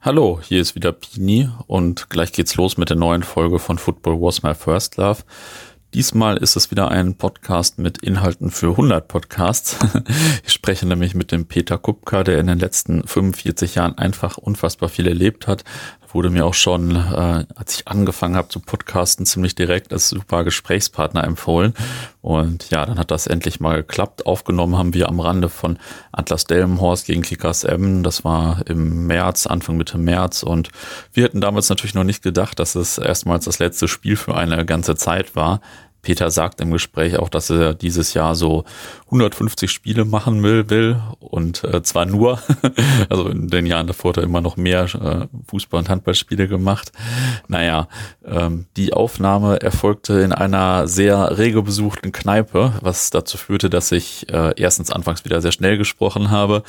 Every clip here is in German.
Hallo, hier ist wieder Pini und gleich geht's los mit der neuen Folge von Football Was My First Love. Diesmal ist es wieder ein Podcast mit Inhalten für 100 Podcasts. Ich spreche nämlich mit dem Peter Kupka, der in den letzten 45 Jahren einfach unfassbar viel erlebt hat. Wurde mir auch schon, äh, als ich angefangen habe zu podcasten, ziemlich direkt als super Gesprächspartner empfohlen. Und ja, dann hat das endlich mal geklappt. Aufgenommen haben wir am Rande von Atlas Delmenhorst gegen Kickers M. Das war im März, Anfang Mitte März. Und wir hätten damals natürlich noch nicht gedacht, dass es erstmals das letzte Spiel für eine ganze Zeit war. Peter sagt im Gespräch auch, dass er dieses Jahr so 150 Spiele machen will, will und äh, zwar nur, also in den Jahren davor hat er immer noch mehr äh, Fußball- und Handballspiele gemacht. Naja, ähm, die Aufnahme erfolgte in einer sehr rege besuchten Kneipe, was dazu führte, dass ich äh, erstens anfangs wieder sehr schnell gesprochen habe,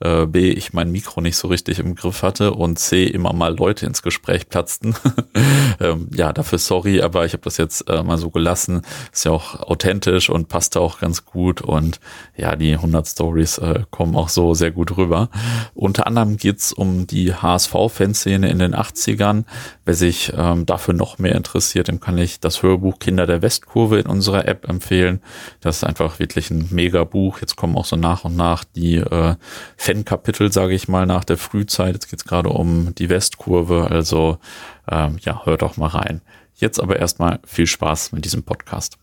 äh, B, ich mein Mikro nicht so richtig im Griff hatte und C, immer mal Leute ins Gespräch platzten. ähm, ja, dafür sorry, aber ich habe das jetzt äh, mal so gelassen ist ja auch authentisch und passt auch ganz gut und ja, die 100 Stories äh, kommen auch so sehr gut rüber. Unter anderem geht's um die HSV-Fanszene in den 80ern. Wer sich ähm, dafür noch mehr interessiert, dem kann ich das Hörbuch Kinder der Westkurve in unserer App empfehlen. Das ist einfach wirklich ein mega Buch. Jetzt kommen auch so nach und nach die äh, Fan-Kapitel, sage ich mal, nach der Frühzeit. Jetzt geht's gerade um die Westkurve. Also ähm, ja, hört doch mal rein. Jetzt aber erstmal viel Spaß mit diesem Podcast.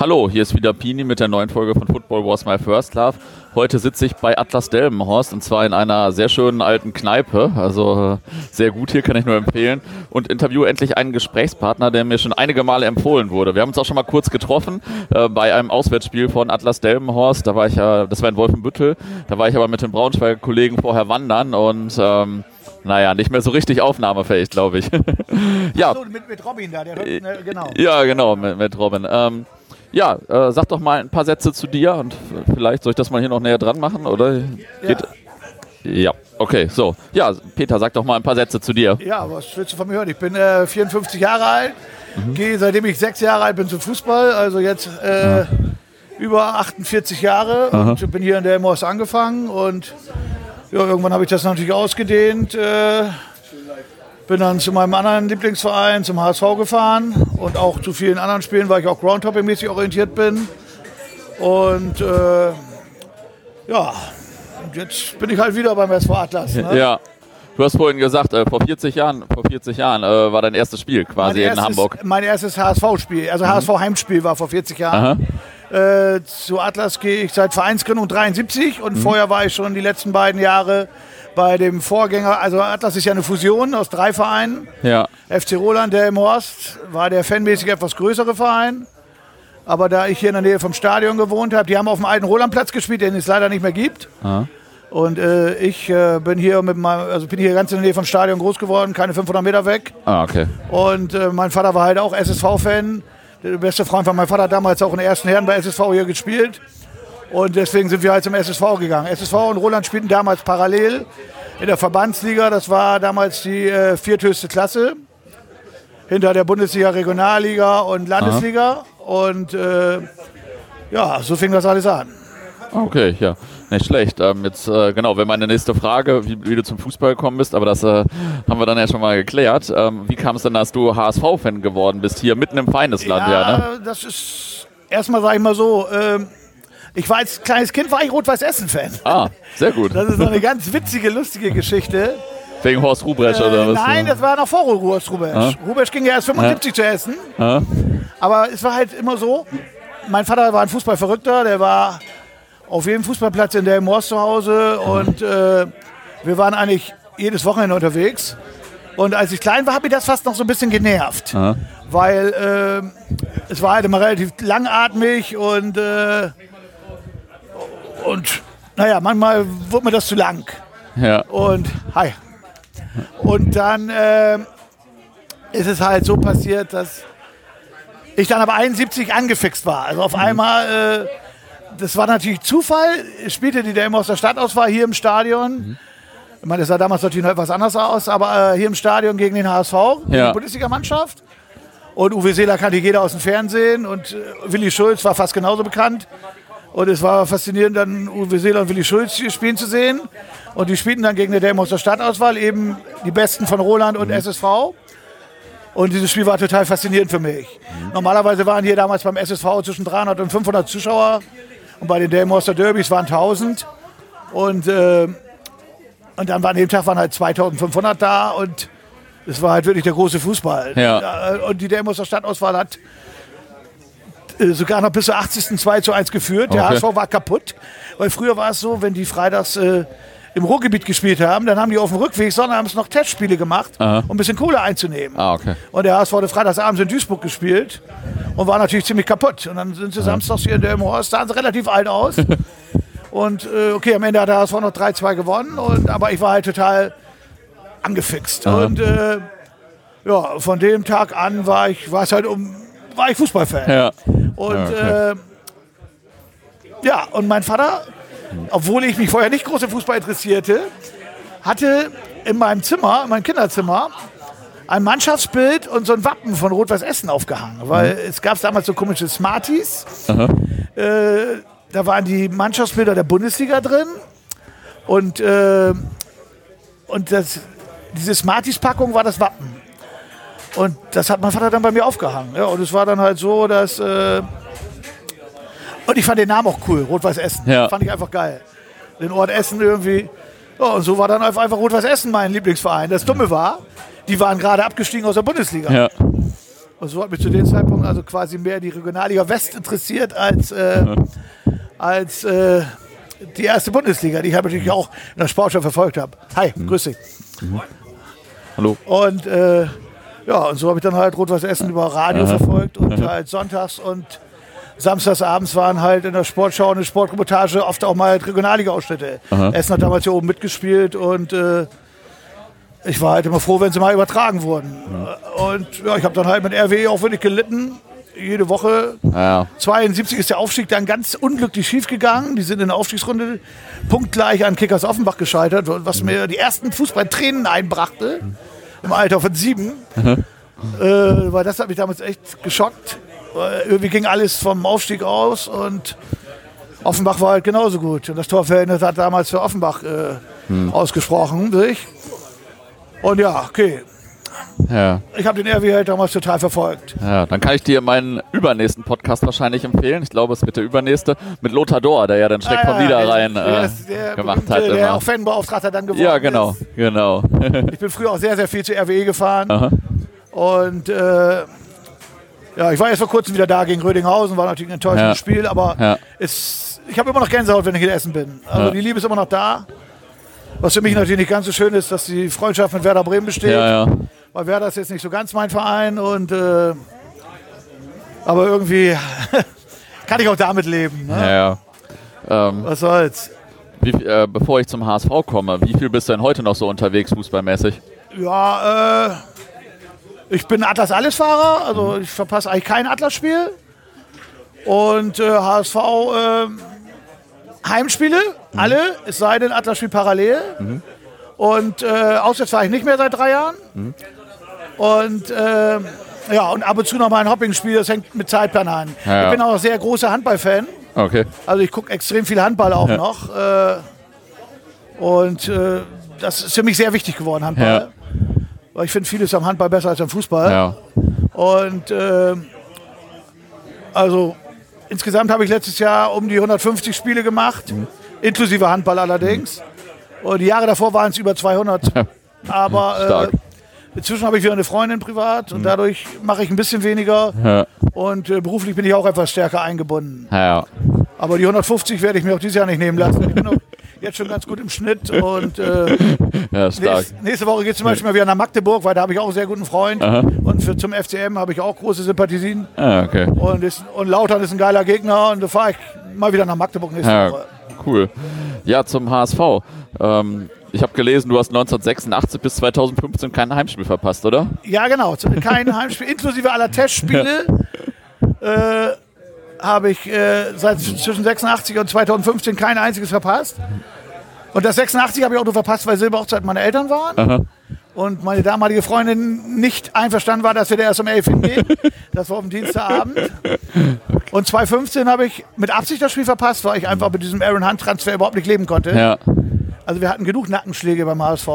Hallo, hier ist wieder Pini mit der neuen Folge von Football Was My First Love. Heute sitze ich bei Atlas Delmenhorst und zwar in einer sehr schönen alten Kneipe. Also äh, sehr gut hier, kann ich nur empfehlen. Und interviewe endlich einen Gesprächspartner, der mir schon einige Male empfohlen wurde. Wir haben uns auch schon mal kurz getroffen äh, bei einem Auswärtsspiel von Atlas Delmenhorst. Da war ich ja, das war in Wolfenbüttel. Da war ich aber mit den Braunschweiger Kollegen vorher wandern und ähm, naja, nicht mehr so richtig aufnahmefähig, glaube ich. ja. So, mit, mit Robin da, der hört, ne, genau. Ja, genau, mit, mit Robin. Ähm, ja, äh, sag doch mal ein paar Sätze zu dir und vielleicht soll ich das mal hier noch näher dran machen, oder? Geht? Ja. ja. Okay, so. Ja, Peter, sag doch mal ein paar Sätze zu dir. Ja, was willst du von mir hören? Ich bin äh, 54 Jahre alt, mhm. gehe seitdem ich sechs Jahre alt bin zum Fußball, also jetzt äh, ja. über 48 Jahre Aha. und bin hier in der Moss angefangen und ja, irgendwann habe ich das natürlich ausgedehnt. Äh, bin dann zu meinem anderen Lieblingsverein, zum HSV gefahren und auch zu vielen anderen Spielen, weil ich auch Groundhopping-mäßig orientiert bin. Und äh, ja, jetzt bin ich halt wieder beim SV Atlas. Ne? Ja. Du hast vorhin gesagt, äh, vor 40 Jahren, vor 40 Jahren äh, war dein erstes Spiel quasi mein in erstes, Hamburg. Mein erstes HSV-Spiel, also mhm. HSV-Heimspiel war vor 40 Jahren. Aha. Äh, zu Atlas gehe ich seit Vereinsgründung 73 und mhm. vorher war ich schon die letzten beiden Jahre bei dem Vorgänger, also Atlas ist ja eine Fusion aus drei Vereinen. Ja. FC Roland, der im Horst, war der fanmäßig etwas größere Verein. Aber da ich hier in der Nähe vom Stadion gewohnt habe, die haben auf dem alten Rolandplatz gespielt, den es leider nicht mehr gibt. Aha. Und äh, ich äh, bin hier mit meinem, also bin hier ganz in der Nähe vom Stadion groß geworden, keine 500 Meter weg. Ah, okay. Und äh, mein Vater war halt auch SSV-Fan. Der beste Freund von meinem Vater hat damals auch in der ersten Herren bei SSV hier gespielt. Und deswegen sind wir halt zum SSV gegangen. SSV und Roland spielten damals parallel in der Verbandsliga. Das war damals die äh, vierthöchste Klasse. Hinter der Bundesliga, Regionalliga und Landesliga. Aha. Und äh, ja, so fing das alles an. Okay, ja, nicht schlecht. Ähm, jetzt, äh, genau, wäre meine nächste Frage, wie, wie, du zum Fußball gekommen bist, aber das äh, haben wir dann ja schon mal geklärt. Ähm, wie kam es denn, dass du HSV-Fan geworden bist, hier mitten im Feindesland? Ja, ja ne? das ist, erstmal sage ich mal so, äh, ich war als kleines Kind, war ich Rot-Weiß-Essen-Fan. Ah, sehr gut. Das ist so eine ganz witzige, lustige Geschichte. Wegen Horst Rubesch äh, oder was? Nein, das war noch vor Horst Rubesch. Ah? Rubesch ging ja erst 75 ah? zu Essen. Ah? Aber es war halt immer so, mein Vater war ein Fußballverrückter, der war auf jedem Fußballplatz in der im Horst zu Hause und äh, wir waren eigentlich jedes Wochenende unterwegs. Und als ich klein war, hat mich das fast noch so ein bisschen genervt. Aha. Weil äh, es war halt immer relativ langatmig und, äh, und naja, manchmal wurde mir das zu lang. Ja. Und hi. Und dann äh, ist es halt so passiert, dass ich dann aber 71 angefixt war. Also auf mhm. einmal äh, das war natürlich Zufall. Spielte die DM aus der Stadtauswahl hier im Stadion. Mhm. Ich meine, das sah damals natürlich noch etwas anders aus, aber äh, hier im Stadion gegen den HSV, ja. die Bundesliga-Mannschaft. Und Uwe Seeler kannte jeder aus dem Fernsehen und äh, Willi Schulz war fast genauso bekannt. Und es war faszinierend, dann Uwe Seeler und Willi Schulz spielen zu sehen. Und die spielten dann gegen die Dämmer Stadtauswahl, eben die Besten von Roland und SSV. Und dieses Spiel war total faszinierend für mich. Normalerweise waren hier damals beim SSV zwischen 300 und 500 Zuschauer. Und bei den Delmoster Derbys waren 1000. Und, äh, und dann waren an dem Tag waren halt 2500 da. Und es war halt wirklich der große Fußball. Ja. Und die Delmoster Stadtauswahl hat äh, sogar noch bis zur 80. 2 zu 1 geführt. Der Okay. HSV war kaputt. Weil früher war es so, wenn die freitags äh, im Ruhrgebiet gespielt haben, dann haben die auf dem Rückweg sonnabends noch Testspiele gemacht, Aha. um ein bisschen Kohle einzunehmen. Ah, okay. Und der HSV hatte freitagsabends in Duisburg gespielt und war natürlich ziemlich kaputt. Und dann sind sie samstags hier in der Horst, sahen sie relativ alt aus. und äh, okay, am Ende hat der HSV noch 3-2 gewonnen, und, aber ich war halt total angefixt. Aha. Und äh, ja, von dem Tag an war ich, war es halt um, war ich Fußballfan. Ja. Und Ja, okay. äh, ja, und mein Vater, obwohl ich mich vorher nicht groß im Fußball interessierte, hatte in meinem Zimmer, in meinem Kinderzimmer, ein Mannschaftsbild und so ein Wappen von Rot-Weiß Essen aufgehangen. Weil es gab damals so komische Smarties. Äh, da waren die Mannschaftsbilder der Bundesliga drin. Und, äh, und das, diese Smarties-Packung war das Wappen. Und das hat mein Vater dann bei mir aufgehangen. Ja, und es war dann halt so, dass. Äh, und ich fand den Namen auch cool, Rot-Weiß Essen. Ja. Fand ich einfach geil. Den Ort Essen irgendwie. Ja, und so war dann einfach Rot-Weiß Essen mein Lieblingsverein. Das Dumme war, die waren gerade abgestiegen aus der Bundesliga. Ja. Und so hat mich zu dem Zeitpunkt also quasi mehr die Regionalliga West interessiert als, äh, als äh, die erste Bundesliga, die ich halt natürlich auch in der Sportschau verfolgt habe. Hi, grüß dich. Hallo. Und äh, ja, und so habe ich dann halt Rot-Weiß Essen über Radio verfolgt und halt sonntags und samstags abends waren halt in der Sportschau der Sportreportage oft auch mal Regionalliga-Ausschnitte. Essen hat damals hier oben mitgespielt und äh, ich war halt immer froh, wenn sie mal übertragen wurden. Und ja, ich habe dann halt mit RWE auch wirklich gelitten. Jede Woche. Ja. 72 ist der Aufstieg dann ganz unglücklich schiefgegangen. Die sind in der Aufstiegsrunde punktgleich an Kickers Offenbach gescheitert, was mir die ersten Fußballtränen einbrachte. Im Alter von sieben. äh, weil das hat mich damals echt geschockt. Weil irgendwie ging alles vom Aufstieg aus und Offenbach war halt genauso gut. Und das Torverhältnis hat damals für Offenbach äh, ausgesprochen, sich. Und ja, okay. Ja. Ich habe den RW halt damals total verfolgt. Ja, dann kann ich dir meinen übernächsten Podcast wahrscheinlich empfehlen. Ich glaube, es wird der übernächste mit Lothar Dohr, der ja Schreck vom Ah, ja, Niederrhein der, äh, gemacht hat. Der Immer. auch Fanbeauftragter dann geworden Ja, genau, ist. genau. Ich bin früher auch sehr, sehr viel zu RWE gefahren. Aha. Und äh, ja, ich war jetzt vor kurzem wieder da gegen Rödinghausen, war natürlich ein enttäuschendes. Spiel, aber es, ich habe immer noch Gänsehaut, wenn ich in Essen bin. Also die Liebe ist immer noch da. Was für mich natürlich nicht ganz so schön ist, dass die Freundschaft mit Werder Bremen besteht. Ja, ja. Weil Werder ist jetzt nicht so ganz mein Verein und äh, aber irgendwie kann ich auch damit leben. Ne? ja, ja. Ähm, Was soll's. wie, äh, bevor ich zum HSV komme, wie viel bist du denn heute noch so unterwegs, fußballmäßig? Ja, äh, ich bin Atlas-Alles-Fahrer, also ich verpasse eigentlich kein Atlas-Spiel. Und äh, HSV äh, Heimspiele, alle, es sei denn Atlas-Spiel parallel. Und äh, auswärts fahre ich nicht mehr seit drei Jahren. Und äh, ja, und ab und zu noch mal ein Hopping-Spiel, das hängt mit Zeitplan an. Ja, ja. Ich bin auch ein sehr großer Handball-Fan. Okay. Also ich gucke extrem viel Handball auch noch. Äh, und äh, das ist für mich sehr wichtig geworden, Handball. Weil ich finde vieles am Handball besser als am Fußball. Ja. Und äh, also insgesamt habe ich letztes Jahr um die 150 Spiele gemacht, Mhm. inklusive Handball allerdings. Und die Jahre davor waren es über 200. Aber. Mhm. äh, inzwischen habe ich wieder eine Freundin privat und dadurch mache ich ein bisschen weniger. Ja. Und äh, beruflich bin ich auch etwas stärker eingebunden. Ja. Aber die 150 werde ich mir auch dieses Jahr nicht nehmen lassen. Ich bin auch jetzt schon ganz gut im Schnitt. Und äh, ja, stark. nächst, nächste Woche geht es zum Beispiel mal wieder nach Magdeburg, weil da habe ich auch einen sehr guten Freund. Aha. Und für, zum FCM habe ich auch große Sympathien. Ah, okay. Und, ist, und Lautern ist ein geiler Gegner. Und da fahre ich mal wieder nach Magdeburg nächste Ja, Woche. cool. Ja, zum HSV. Ähm, ich habe gelesen, du hast 1986 bis 2015 kein Heimspiel verpasst, oder? Ja, genau. Kein Heimspiel, inklusive aller Testspiele. Äh, habe ich äh, seit zwischen 86 und 2015 kein einziges verpasst. Und das 86 habe ich auch nur verpasst, weil Silberhochzeit meine Eltern waren. Aha. Und meine damalige Freundin nicht einverstanden war, dass wir da erst um 11 hingehen. Das war am Dienstagabend. Und 2015 habe ich mit Absicht das Spiel verpasst, weil ich einfach mit diesem Aaron Hunt Transfer überhaupt nicht leben konnte. Ja. Also wir hatten genug Nackenschläge beim HSV.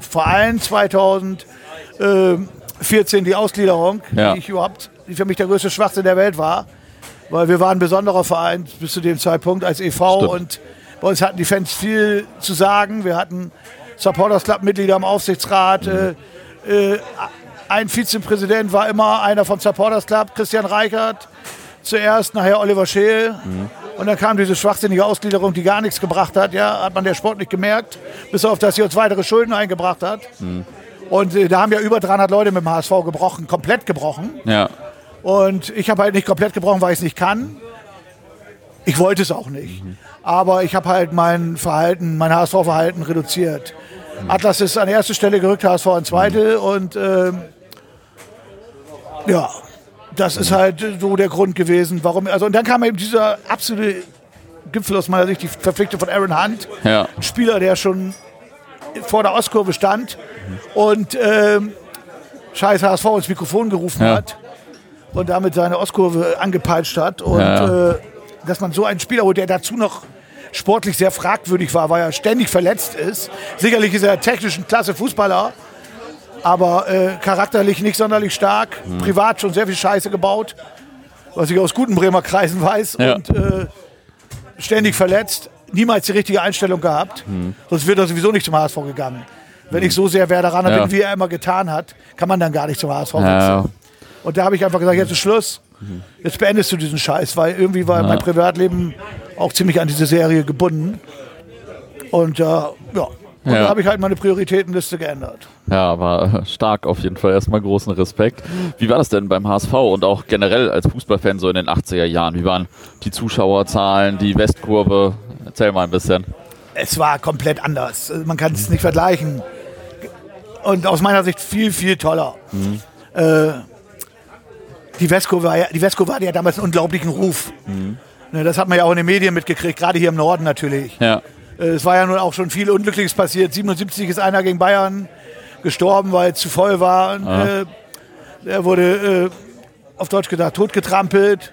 Vor allem 2014 die Ausgliederung, Ja. die ich überhaupt, die für mich der größte Schwachsinn der Welt war. Weil wir waren ein besonderer Verein bis zu dem Zeitpunkt als e.V. Stimmt. und bei uns hatten die Fans viel zu sagen. Wir hatten Supporters Club Mitglieder im Aufsichtsrat. Äh, äh, ein Vizepräsident war immer einer vom Supporters Club, Christian Reichert. Zuerst, nachher Oliver Scheel. Und dann kam diese schwachsinnige Ausgliederung, die gar nichts gebracht hat. Ja, hat man der Sport nicht gemerkt, bis auf, dass sie uns weitere Schulden eingebracht hat. Und äh, da haben ja über 300 Leute mit dem HSV gebrochen, komplett gebrochen. Ja. Und ich habe halt nicht komplett gebrochen, weil ich es nicht kann. Ich wollte es auch nicht. Aber ich habe halt mein Verhalten, mein HSV-Verhalten reduziert. Atlas ist an erste Stelle gerückt, HSV an zweite. Und ähm, ja, das ist halt so der Grund gewesen, warum. Also, und dann kam eben dieser absolute Gipfel aus meiner Sicht, die Verpflichtung von Aaron Hunt. Ja. Ein Spieler, der schon vor der Ostkurve stand und ähm, scheiß HSV ins Mikrofon gerufen Ja. hat und damit seine Ostkurve angepeitscht hat. Und Ja. Äh, dass man so einen Spieler holt, der dazu noch sportlich sehr fragwürdig war, weil er ständig verletzt ist. Sicherlich ist er technisch ein klasse Fußballer, aber äh, charakterlich nicht sonderlich stark. Hm. Privat schon sehr viel Scheiße gebaut, was ich aus guten Bremer Kreisen weiß. Ja. Und äh, ständig verletzt, niemals die richtige Einstellung gehabt. Sonst wäre er sowieso nicht zum HSV gegangen. Wenn ich so sehr Werderaner Ja. bin, wie er immer getan hat, kann man dann gar nicht zum HSV wechseln. Ja. Und da habe ich einfach gesagt, jetzt ist Schluss. Jetzt beendest du diesen Scheiß, weil irgendwie war mein Privatleben auch ziemlich an diese Serie gebunden. Und äh, ja, und Ja. da habe ich halt meine Prioritätenliste geändert. Ja, aber stark auf jeden Fall. Erstmal großen Respekt. Wie war das denn beim HSV und auch generell als Fußballfan so in den 80er Jahren? Wie waren die Zuschauerzahlen, die Westkurve? Erzähl mal ein bisschen. Es war komplett anders. Also Man kann es nicht vergleichen. Und aus meiner Sicht viel, viel toller. Äh, die Vesco war ja, die Vesco hatte ja damals einen unglaublichen Ruf. Ne, Das hat man ja auch in den Medien mitgekriegt, gerade hier im Norden natürlich. Ja. Äh, Es war ja nun auch schon viel Unglückliches passiert. 77 ist einer gegen Bayern gestorben, weil es zu voll war. Äh, er wurde, äh, auf Deutsch gesagt, totgetrampelt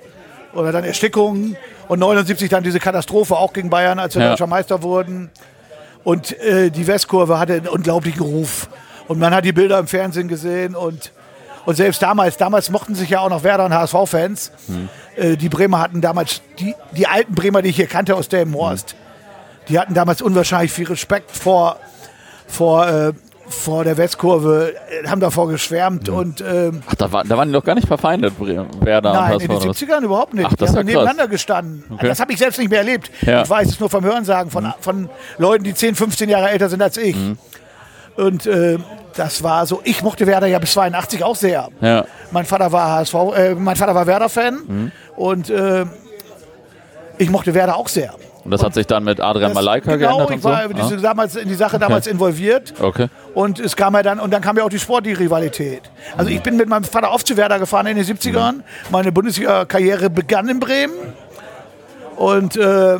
oder dann Erstickung. Und 79 dann diese Katastrophe auch gegen Bayern, als wir Ja. deutscher Meister wurden. Und die Westkurve hatte einen unglaublichen Ruf. Und man hat die Bilder im Fernsehen gesehen und, und selbst damals, damals mochten sich ja auch noch Werder und HSV-Fans. Äh, die Bremer hatten damals, die, die alten Bremer, die ich hier kannte aus Delmenhorst, die hatten damals unwahrscheinlich viel Respekt vor, vor, äh, vor der Westkurve, äh, haben davor geschwärmt und ähm, Ach, da, war, da waren die doch gar nicht verfeindet, Bre- Werder Nein, und in den HSV. oder was? 70ern überhaupt nicht. Ach, das die ist haben krass. nebeneinander gestanden. Okay. Das habe ich selbst nicht mehr erlebt. Ja. Mhm. Ich weiß es nur vom Hörensagen von, von Leuten, die 10, 15 Jahre älter sind als ich. Und äh, das war so, ich mochte Werder ja bis 82 auch sehr. Ja. Mein Vater war HSV, äh, mein Vater war Werder-Fan Mhm. und äh, ich mochte Werder auch sehr. Und das hat sich dann mit Adrian Malaika genau, geändert ich und so? war in diese, damals, in die Sache damals involviert. Okay. Und es kam ja dann, und dann kam ja auch die sportliche Rivalität. Also ich bin mit meinem Vater oft zu Werder gefahren in den 70ern. Meine Bundesliga-Karriere begann in Bremen. Und äh,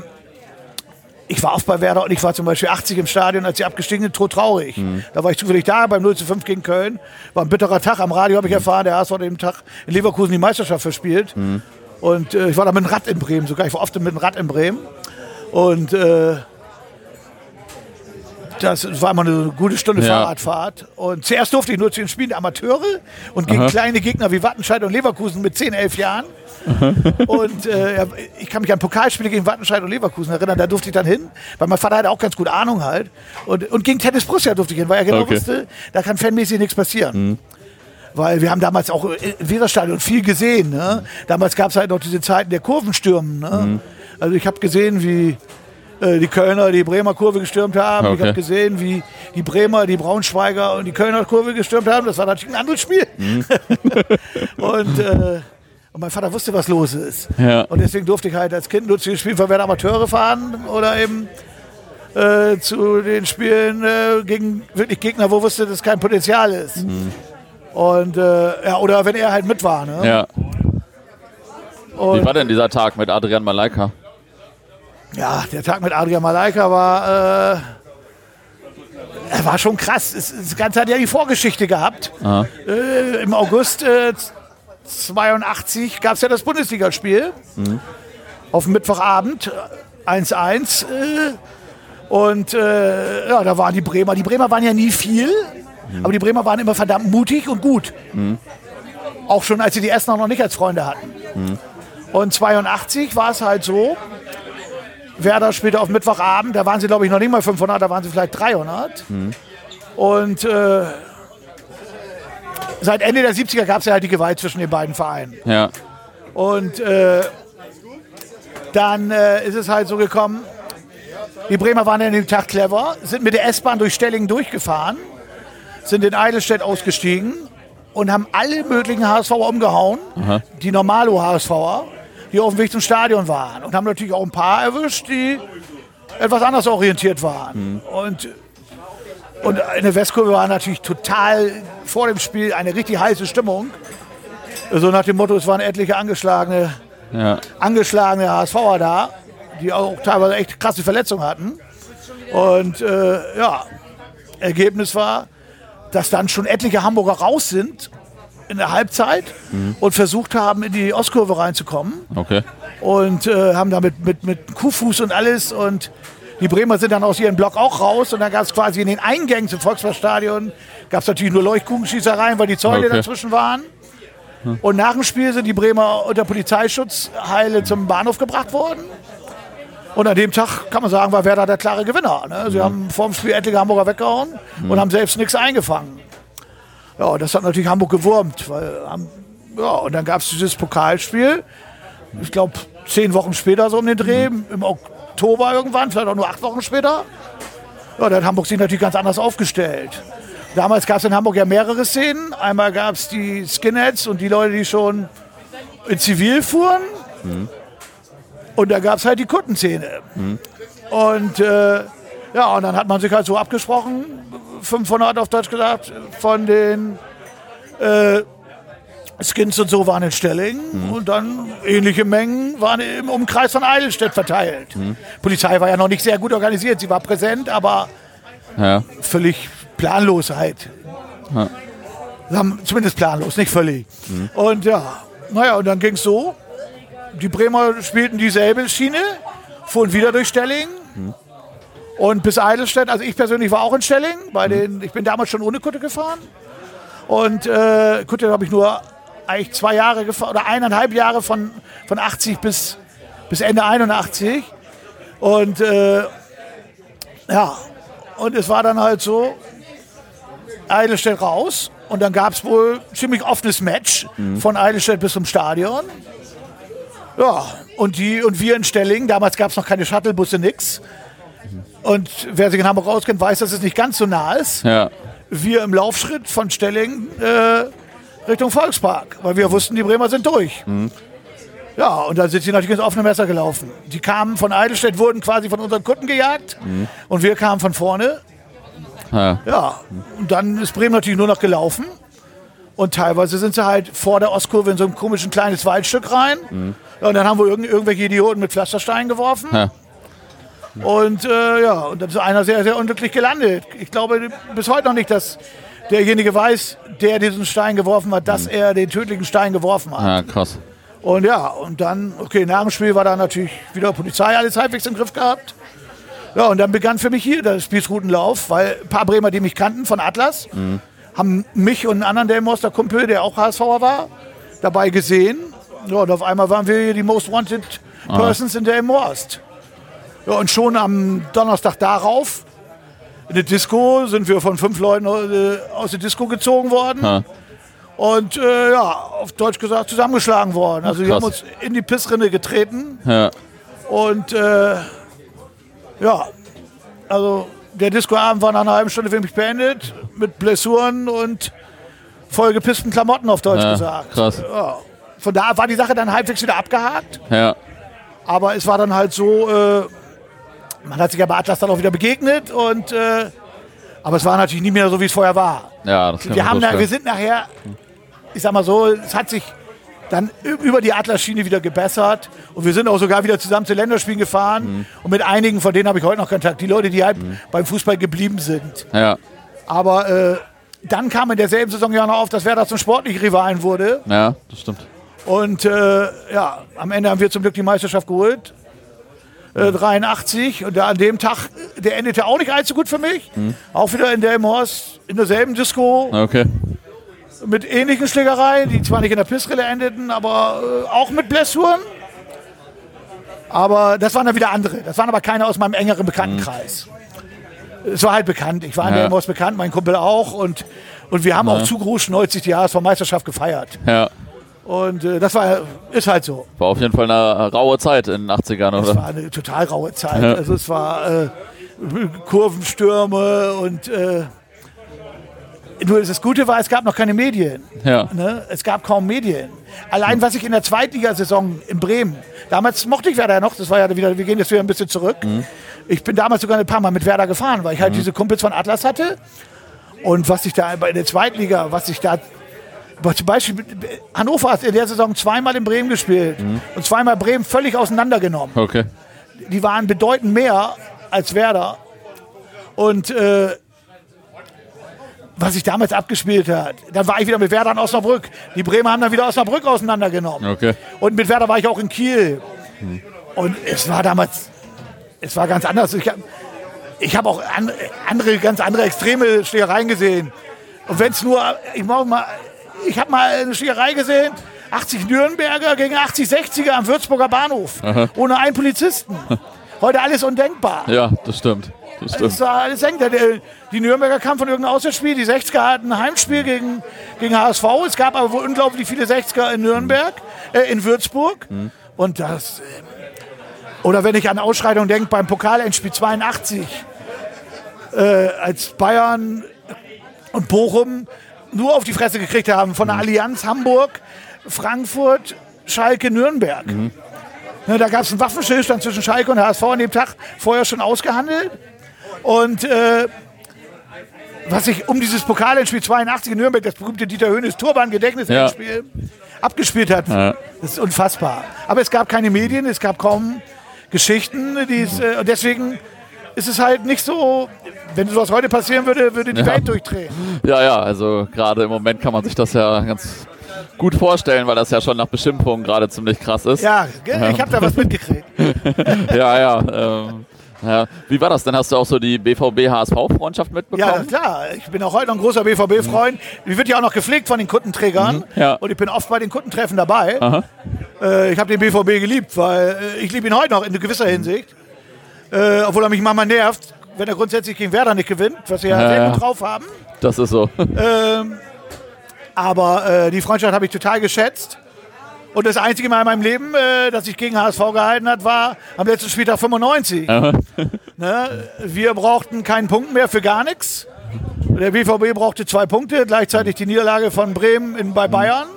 ich war oft bei Werder und ich war zum Beispiel 80 im Stadion, als sie abgestiegen sind, todtraurig. Da war ich zufällig da beim 0 zu 5 gegen Köln. War ein bitterer Tag. Am Radio habe ich erfahren, der HSV hat dem Tag in Leverkusen die Meisterschaft verspielt. Und äh, ich war da mit dem Rad in Bremen sogar. Ich war oft mit dem Rad in Bremen. Und äh, das war immer eine gute Stunde Ja. Fahrradfahrt. Und zuerst durfte ich nur zu den Spielen der Amateure und gegen Aha. kleine Gegner wie Wattenscheid und Leverkusen mit 10, 11 Jahren. und äh, ich kann mich an Pokalspiele gegen Wattenscheid und Leverkusen erinnern, da durfte ich dann hin, weil mein Vater hatte auch ganz gut Ahnung halt. Und, und gegen Tennis Borussia durfte ich hin, weil er genau Okay. wusste, da kann fanmäßig nichts passieren. Weil wir haben damals auch äh, im Weserstadion viel gesehen. Ne? Damals gab es halt noch diese Zeiten der Kurvenstürmen. Ne? Also ich habe gesehen, wie äh, die Kölner die Bremer Kurve gestürmt haben. Ich Okay. habe gesehen, wie die Bremer die Braunschweiger und die Kölner Kurve gestürmt haben. Das war natürlich ein anderes Spiel. und, äh, und mein Vater wusste, was los ist. Ja. Und deswegen durfte ich halt als Kind nur zu den Spielen von Werder Amateure fahren oder eben äh, zu den Spielen äh, gegen wirklich Gegner, wo wusste, dass kein Potenzial ist. Und äh, ja, oder wenn er halt mit war. Ne? Ja. Wie Und, war denn dieser Tag mit Adrian Malaika? Ja, der Tag mit Adrian Malaika war, äh, er war schon krass. Es, das Ganze hat ja die Vorgeschichte gehabt. Äh, Im August äh, 82 gab es ja das Bundesligaspiel. Auf dem Mittwochabend äh, 1-1. Äh, Und äh, ja, da waren die Bremer. Die Bremer waren ja nie viel, mhm. aber die Bremer waren immer verdammt mutig und gut. Mhm. Auch schon, als sie die Essener noch nicht als Freunde hatten. Mhm. Und 82 war es halt so, Werder spielte auf Mittwochabend, da waren sie glaube ich noch nicht mal 500, da waren sie vielleicht 300. Mhm. Und äh, seit Ende der 70er gab es ja halt die Gewalt zwischen den beiden Vereinen. Ja. Und äh, dann äh, ist es halt so gekommen, die Bremer waren an dem Tag clever, sind mit der S-Bahn durch Stellingen durchgefahren, sind in Eidelstedt ausgestiegen und haben alle möglichen HSVer umgehauen, Aha. die normalo HSVer, die auf dem Weg zum Stadion waren. Und haben natürlich auch ein paar erwischt, die etwas anders orientiert waren. Mhm. Und, und in der Westkurve war natürlich total vor dem Spiel eine richtig heiße Stimmung. So nach dem Motto, es waren etliche angeschlagene, ja. angeschlagene HSVer da, die auch teilweise echt krasse Verletzungen hatten. Und äh, ja, Ergebnis war, dass dann schon etliche Hamburger raus sind in der Halbzeit mhm. und versucht haben, in die Ostkurve reinzukommen. Okay. Und äh, haben damit mit, mit Kuhfuß und alles und die Bremer sind dann aus ihrem Block auch raus und dann gab es quasi in den Eingängen zum Volksparkstadion gab es natürlich nur Leuchtkugelschießereien, weil die Zäune okay. dazwischen waren. Hm. Und nach dem Spiel sind die Bremer unter Polizeischutz heile zum Bahnhof gebracht worden. Und an dem Tag kann man sagen, war Werder der klare Gewinner. Ne? Sie mhm. haben vor dem Spiel etliche Hamburger weggehauen mhm. und haben selbst nichts eingefangen. Ja, das hat natürlich Hamburg gewurmt. Weil, ja, und dann gab es dieses Pokalspiel. Ich glaube, zehn Wochen später so um den Dreh, mhm. im Oktober irgendwann, vielleicht auch nur acht Wochen später. Ja, dann hat Hamburg sich natürlich ganz anders aufgestellt. Damals gab es in Hamburg ja mehrere Szenen. Einmal gab es die Skinheads und die Leute, die schon in Zivil fuhren. Mhm. Und da gab es halt die Kuttenszene. Mhm. Und äh, ja, und dann hat man sich halt so abgesprochen, 500 auf Deutsch gesagt, von den äh, Skins und so waren in Stelling mhm. und dann ähnliche Mengen waren im Umkreis von Eidelstedt verteilt. Mhm. Polizei war ja noch nicht sehr gut organisiert, sie war präsent, aber ja. völlig planlos halt. Ja. Zumindest planlos, nicht völlig. Mhm. Und ja, naja, und dann ging es so, die Bremer spielten dieselbe Schiene, fuhren wieder durch Stelling. Mhm. Und bis Eidelstedt, also ich persönlich war auch in Stelling, bei den, ich bin damals schon ohne Kutte gefahren. Und äh, Kutte habe ich nur eigentlich zwei Jahre gefahren, oder eineinhalb Jahre von, von 80 bis, bis Ende 81. Und äh, ja, und es war dann halt so, Eidelstedt raus. Und dann gab es wohl ein ziemlich offenes Match mhm. von Eidelstedt bis zum Stadion. Ja, und, die, und wir in Stelling, damals gab es noch keine Shuttlebusse, nix. Und wer sich in Hamburg auskennt, weiß, dass es nicht ganz so nah ist. Ja. Wir im Laufschritt von Stelling äh, Richtung Volkspark, weil wir wussten, die Bremer sind durch. Mhm. Ja, und dann sind sie natürlich ins offene Messer gelaufen. Die kamen von Eidelstedt, wurden quasi von unseren Kunden gejagt mhm. und wir kamen von vorne. Ja. ja, und dann ist Bremen natürlich nur noch gelaufen. Und teilweise sind sie halt vor der Ostkurve in so ein komisches kleines Waldstück rein. Mhm. Ja, und dann haben wir irgend, irgendwelche Idioten mit Pflastersteinen geworfen. Ja. Und äh, ja, und dann ist einer sehr, sehr unglücklich gelandet. Ich glaube bis heute noch nicht, dass derjenige weiß, der diesen Stein geworfen hat, dass mhm. er den tödlichen Stein geworfen hat. Ja, krass. Und ja, und dann, okay, nach dem Spiel war da natürlich wieder Polizei alles halbwegs im Griff gehabt. Ja, und dann begann für mich hier der Spießrutenlauf, weil ein paar Bremer, die mich kannten von Atlas, mhm. haben mich und einen anderen Delmoster Kumpel, der auch HSVer war, dabei gesehen. Ja, und auf einmal waren wir hier die Most Wanted ah. Persons ah. in der Most. Ja, und schon am Donnerstag darauf, in der Disco, sind wir von fünf Leuten äh, aus der Disco gezogen worden. Ah. Und äh, ja, auf Deutsch gesagt, zusammengeschlagen worden. Also, wir haben uns in die Pissrinne getreten. Ja. Und äh, ja, also der Discoabend war nach einer halben Stunde für mich beendet, mit Blessuren und vollgepissten Klamotten auf Deutsch ja, gesagt. Krass. Ja. Von da war die Sache dann halbwegs wieder abgehakt. Ja. Aber es war dann halt so, äh, man hat sich ja bei Atlas dann auch wieder begegnet und äh, aber es war natürlich nie mehr so, wie es vorher war. Ja, das wir, haben da, wir sind nachher, ich sag mal so, es hat sich dann über die Atlas-Schiene wieder gebessert. Und wir sind auch sogar wieder zusammen zu Länderspielen gefahren. Mhm. Und mit einigen von denen habe ich heute noch Kontakt. Die Leute, die halt mhm. beim Fußball geblieben sind. Ja. Aber äh, dann kam in derselben Saison ja noch auf, dass Werder zum sportlichen Rivalen wurde. Ja, das stimmt. Und äh, ja, am Ende haben wir zum Glück die Meisterschaft geholt. Äh, 83. Und da an dem Tag, der endete auch nicht allzu gut für mich. Mhm. Auch wieder in Delmhorst, in derselben Disco, Okay. mit ähnlichen Schlägereien, die zwar nicht in der Pissrille endeten, aber äh, auch mit Blessuren. Aber das waren dann wieder andere. Das waren aber keine aus meinem engeren Bekanntenkreis. Es war halt bekannt. Ich war in Ja. Delmhorst bekannt, mein Kumpel auch. Und, und wir haben auch zu Gruschneuzig die HSV-Meisterschaft gefeiert. Ja. Und äh, das war, ist halt so. War auf jeden Fall eine raue Zeit in den 80ern, Es oder? war eine total raue Zeit. Ja. Also es war äh, Kurvenstürme und äh, nur das Gute war, es gab noch keine Medien. Ja. Ne? Es gab kaum Medien. Allein was ich in der Zweitligasaison in Bremen, damals mochte ich Werder noch, das war ja wieder, wir gehen jetzt wieder ein bisschen zurück. Ich bin damals sogar ein paar Mal mit Werder gefahren, weil ich halt diese Kumpels von Atlas hatte. Und was ich da bei der Zweitliga, was ich da zum Beispiel Hannover hat in der Saison zweimal in Bremen gespielt und zweimal Bremen völlig auseinandergenommen Okay. die waren bedeutend mehr als Werder. Und äh, was sich damals abgespielt hat, dann war ich wieder mit Werder in Osnabrück. Die Bremer haben dann wieder Osnabrück auseinandergenommen. Okay. Und mit Werder war ich auch in Kiel. Und es war damals, es war ganz anders. Ich habe hab auch an, andere, ganz andere extreme Schlägereien gesehen. Und wenn es nur, ich mach mal, ich habe mal eine Schlägerei gesehen, 80 Nürnberger gegen 80 60er am Würzburger Bahnhof. Ohne einen Polizisten. Heute alles undenkbar. Ja, das stimmt. Das stimmt. war alles der- Die Nürnberger kamen von irgendeinem Auswärtsspiel. Die 60er hatten ein Heimspiel gegen, gegen HSV. Es gab aber wohl unglaublich viele 60er in Nürnberg, äh, in Würzburg. Und das. äh, Oder wenn ich an Ausschreitungen denke, beim Pokalendspiel 82, äh, als Bayern und Bochum nur auf die Fresse gekriegt haben von der Allianz Hamburg, Frankfurt, Schalke, Nürnberg. Ne, da gab es einen Waffenstillstand zwischen Schalke und HSV an dem Tag vorher schon ausgehandelt. Und äh, was sich um dieses Pokalendspiel 82 in Nürnberg, das berühmte Dieter Höhnes Turban-Gedächtnisendspiel, abgespielt hat, Ja. das ist unfassbar. Aber es gab keine Medien, es gab kaum Geschichten. Die es, äh, und deswegen ist es halt nicht so, wenn sowas heute passieren würde, würde die Ja. Welt durchdrehen. Ja, ja, also gerade im Moment kann man sich das ja ganz gut vorstellen, weil das ja schon nach Beschimpfungen gerade ziemlich krass ist. Ja, ich habe da was mitgekriegt. ja. ja, ähm, ja. Wie war das denn? Hast du auch so die BVB-HSV-Freundschaft Ja, mitbekommen? klar. Ich bin auch heute noch ein großer BVB-Freund. Die wird ja auch noch gepflegt von den Kundenträgern. Mhm. Ja. Und ich bin oft bei den Kundentreffen dabei. Äh, ich habe den BVB geliebt, weil äh, ich liebe ihn heute noch in gewisser Hinsicht. Äh, obwohl er mich manchmal nervt, wenn er grundsätzlich gegen Werder nicht gewinnt, was sie ja, Ja, sehr gut drauf haben. Das ist so. Ähm, aber äh, die Freundschaft habe ich total geschätzt. Und das einzige Mal in meinem Leben, äh, das ich gegen HSV gehalten hat, war am letzten Spieltag 95. ne? Wir brauchten keinen Punkt mehr für gar nichts. Der BVB brauchte zwei Punkte, gleichzeitig die Niederlage von Bremen in, bei Bayern.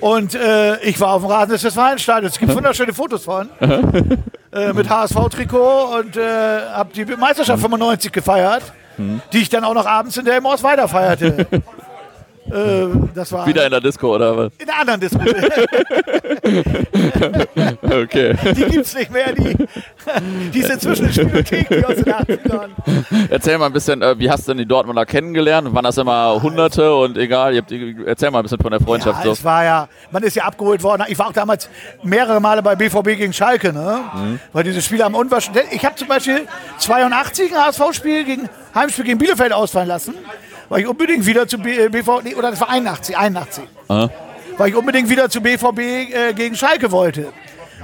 Und äh, ich war auf dem Rasen des Westfalenstadions. Es gibt wunderschöne Fotos von. äh, mit HSV-Trikot und äh, habe die Meisterschaft 95 gefeiert, die ich dann auch noch abends in der Moors weiter feierte. äh, das war Wieder in der Disco, oder was? in der anderen Diskussion. Okay. Die gibt's nicht mehr. Die, die ist inzwischen in Spielothek, die aus den 80ern. Erzähl mal ein bisschen, äh, wie hast du denn die Dortmunder kennengelernt? Waren das immer Hunderte und egal? Ihr habt erzähl mal ein bisschen von der Freundschaft. Ja, so. es war ja, man ist ja abgeholt worden. Ich war auch damals mehrere Male bei BVB gegen Schalke, ne? Mhm. Weil diese Spiele am unwaschen. Ich habe zum Beispiel 82 ein HSV-Spiel gegen Heimspiel gegen Bielefeld ausfallen lassen, weil ich unbedingt wieder zu B- äh, BVB, nee, oder das war 81, 81. Aha. Weil ich unbedingt wieder zu BVB äh, gegen Schalke wollte.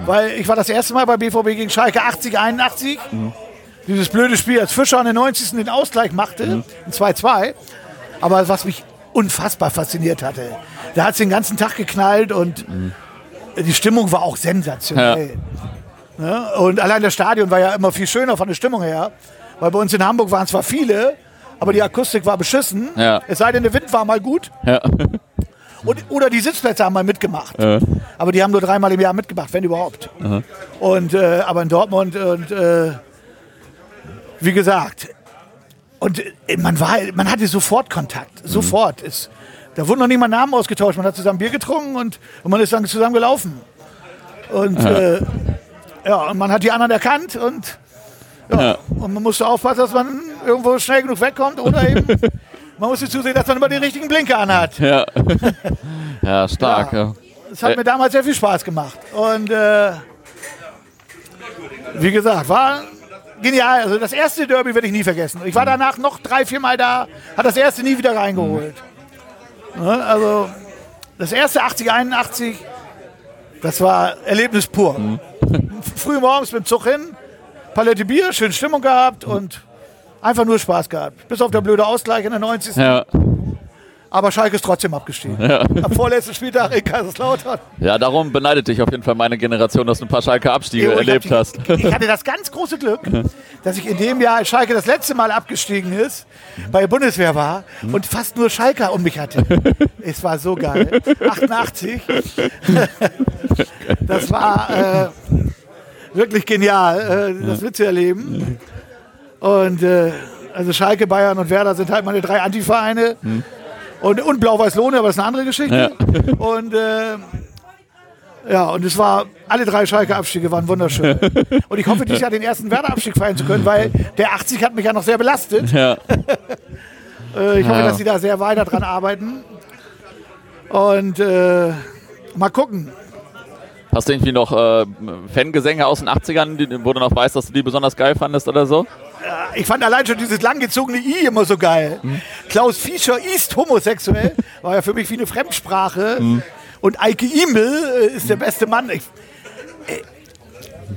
Weil ich war das erste Mal bei BVB gegen Schalke 80, 81. Dieses blöde Spiel, als Fischer an den 90. den Ausgleich machte, ein 2-2. Aber was mich unfassbar fasziniert hatte, da hat es den ganzen Tag geknallt und die Stimmung war auch sensationell. Ne? Und allein das Stadion war ja immer viel schöner von der Stimmung her. Weil bei uns in Hamburg waren zwar viele, aber die Akustik war beschissen. Ja. Es sei denn, der Wind war mal gut. Ja. Und, oder die Sitzplätze haben mal mitgemacht. Äh. Aber die haben nur dreimal im Jahr mitgemacht, wenn überhaupt. Und, äh, aber in Dortmund und äh, wie gesagt, und äh, man, war, man hatte sofort Kontakt. Sofort. Es, da wurden noch nicht mal Namen ausgetauscht. Man hat zusammen Bier getrunken und, und man ist dann zusammen gelaufen. Und äh, ja, und man hat die anderen erkannt und, ja, und man musste aufpassen, dass man irgendwo schnell genug wegkommt oder eben man musste zusehen, dass man immer den richtigen Blinker anhat. Ja. ja, stark. Ja. Es hat mir damals sehr viel Spaß gemacht. Und äh, wie gesagt, war genial. Also das erste Derby werde ich nie vergessen. Ich war danach noch drei, vier Mal da, hat das erste nie wieder reingeholt. Ne, also das erste 80, 81, das war Erlebnis pur. Mhm. Früh morgens mit dem Zug hin, Palette Bier, schön Stimmung gehabt und einfach nur Spaß gehabt. Bis auf der blöde Ausgleich in der 90. Ja. Aber Schalke ist trotzdem abgestiegen. Ja. Am vorletzten Spieltag in Kaiserslautern. Ja, darum beneidet dich auf jeden Fall meine Generation, dass du ein paar Schalke-Abstiege jo, erlebt die, hast. Ich hatte das ganz große Glück, dass ich in dem Jahr, als Schalke das letzte Mal abgestiegen ist, bei der Bundeswehr war und fast nur Schalke um mich hatte. Es war so geil. 88. Das war äh, wirklich genial, äh, das mitzuerleben. Und äh, also Schalke, Bayern und Werder sind halt meine drei Antivereine. Mhm. Und, und Blau-Weiß-Lohne, aber das ist eine andere Geschichte. Ja. Und äh, ja, und es war, alle drei Schalke-Abstiege waren wunderschön. Und ich hoffe, dieses Jahr den ersten Werder-Abstieg feiern zu können, weil der 80 hat mich ja noch sehr belastet. Ja. äh, ich hoffe, ja. dass sie da sehr weiter dran arbeiten. Und äh, mal gucken. Hast du irgendwie noch äh, Fangesänge aus den 80ern, wo du noch weißt, dass du die besonders geil fandest oder so? ich fand allein schon dieses langgezogene I immer so geil. Mhm. Klaus Fischer ist homosexuell, war ja für mich wie eine Fremdsprache. Mhm. Und Eike Imel äh, ist der beste Mann. Ich, äh,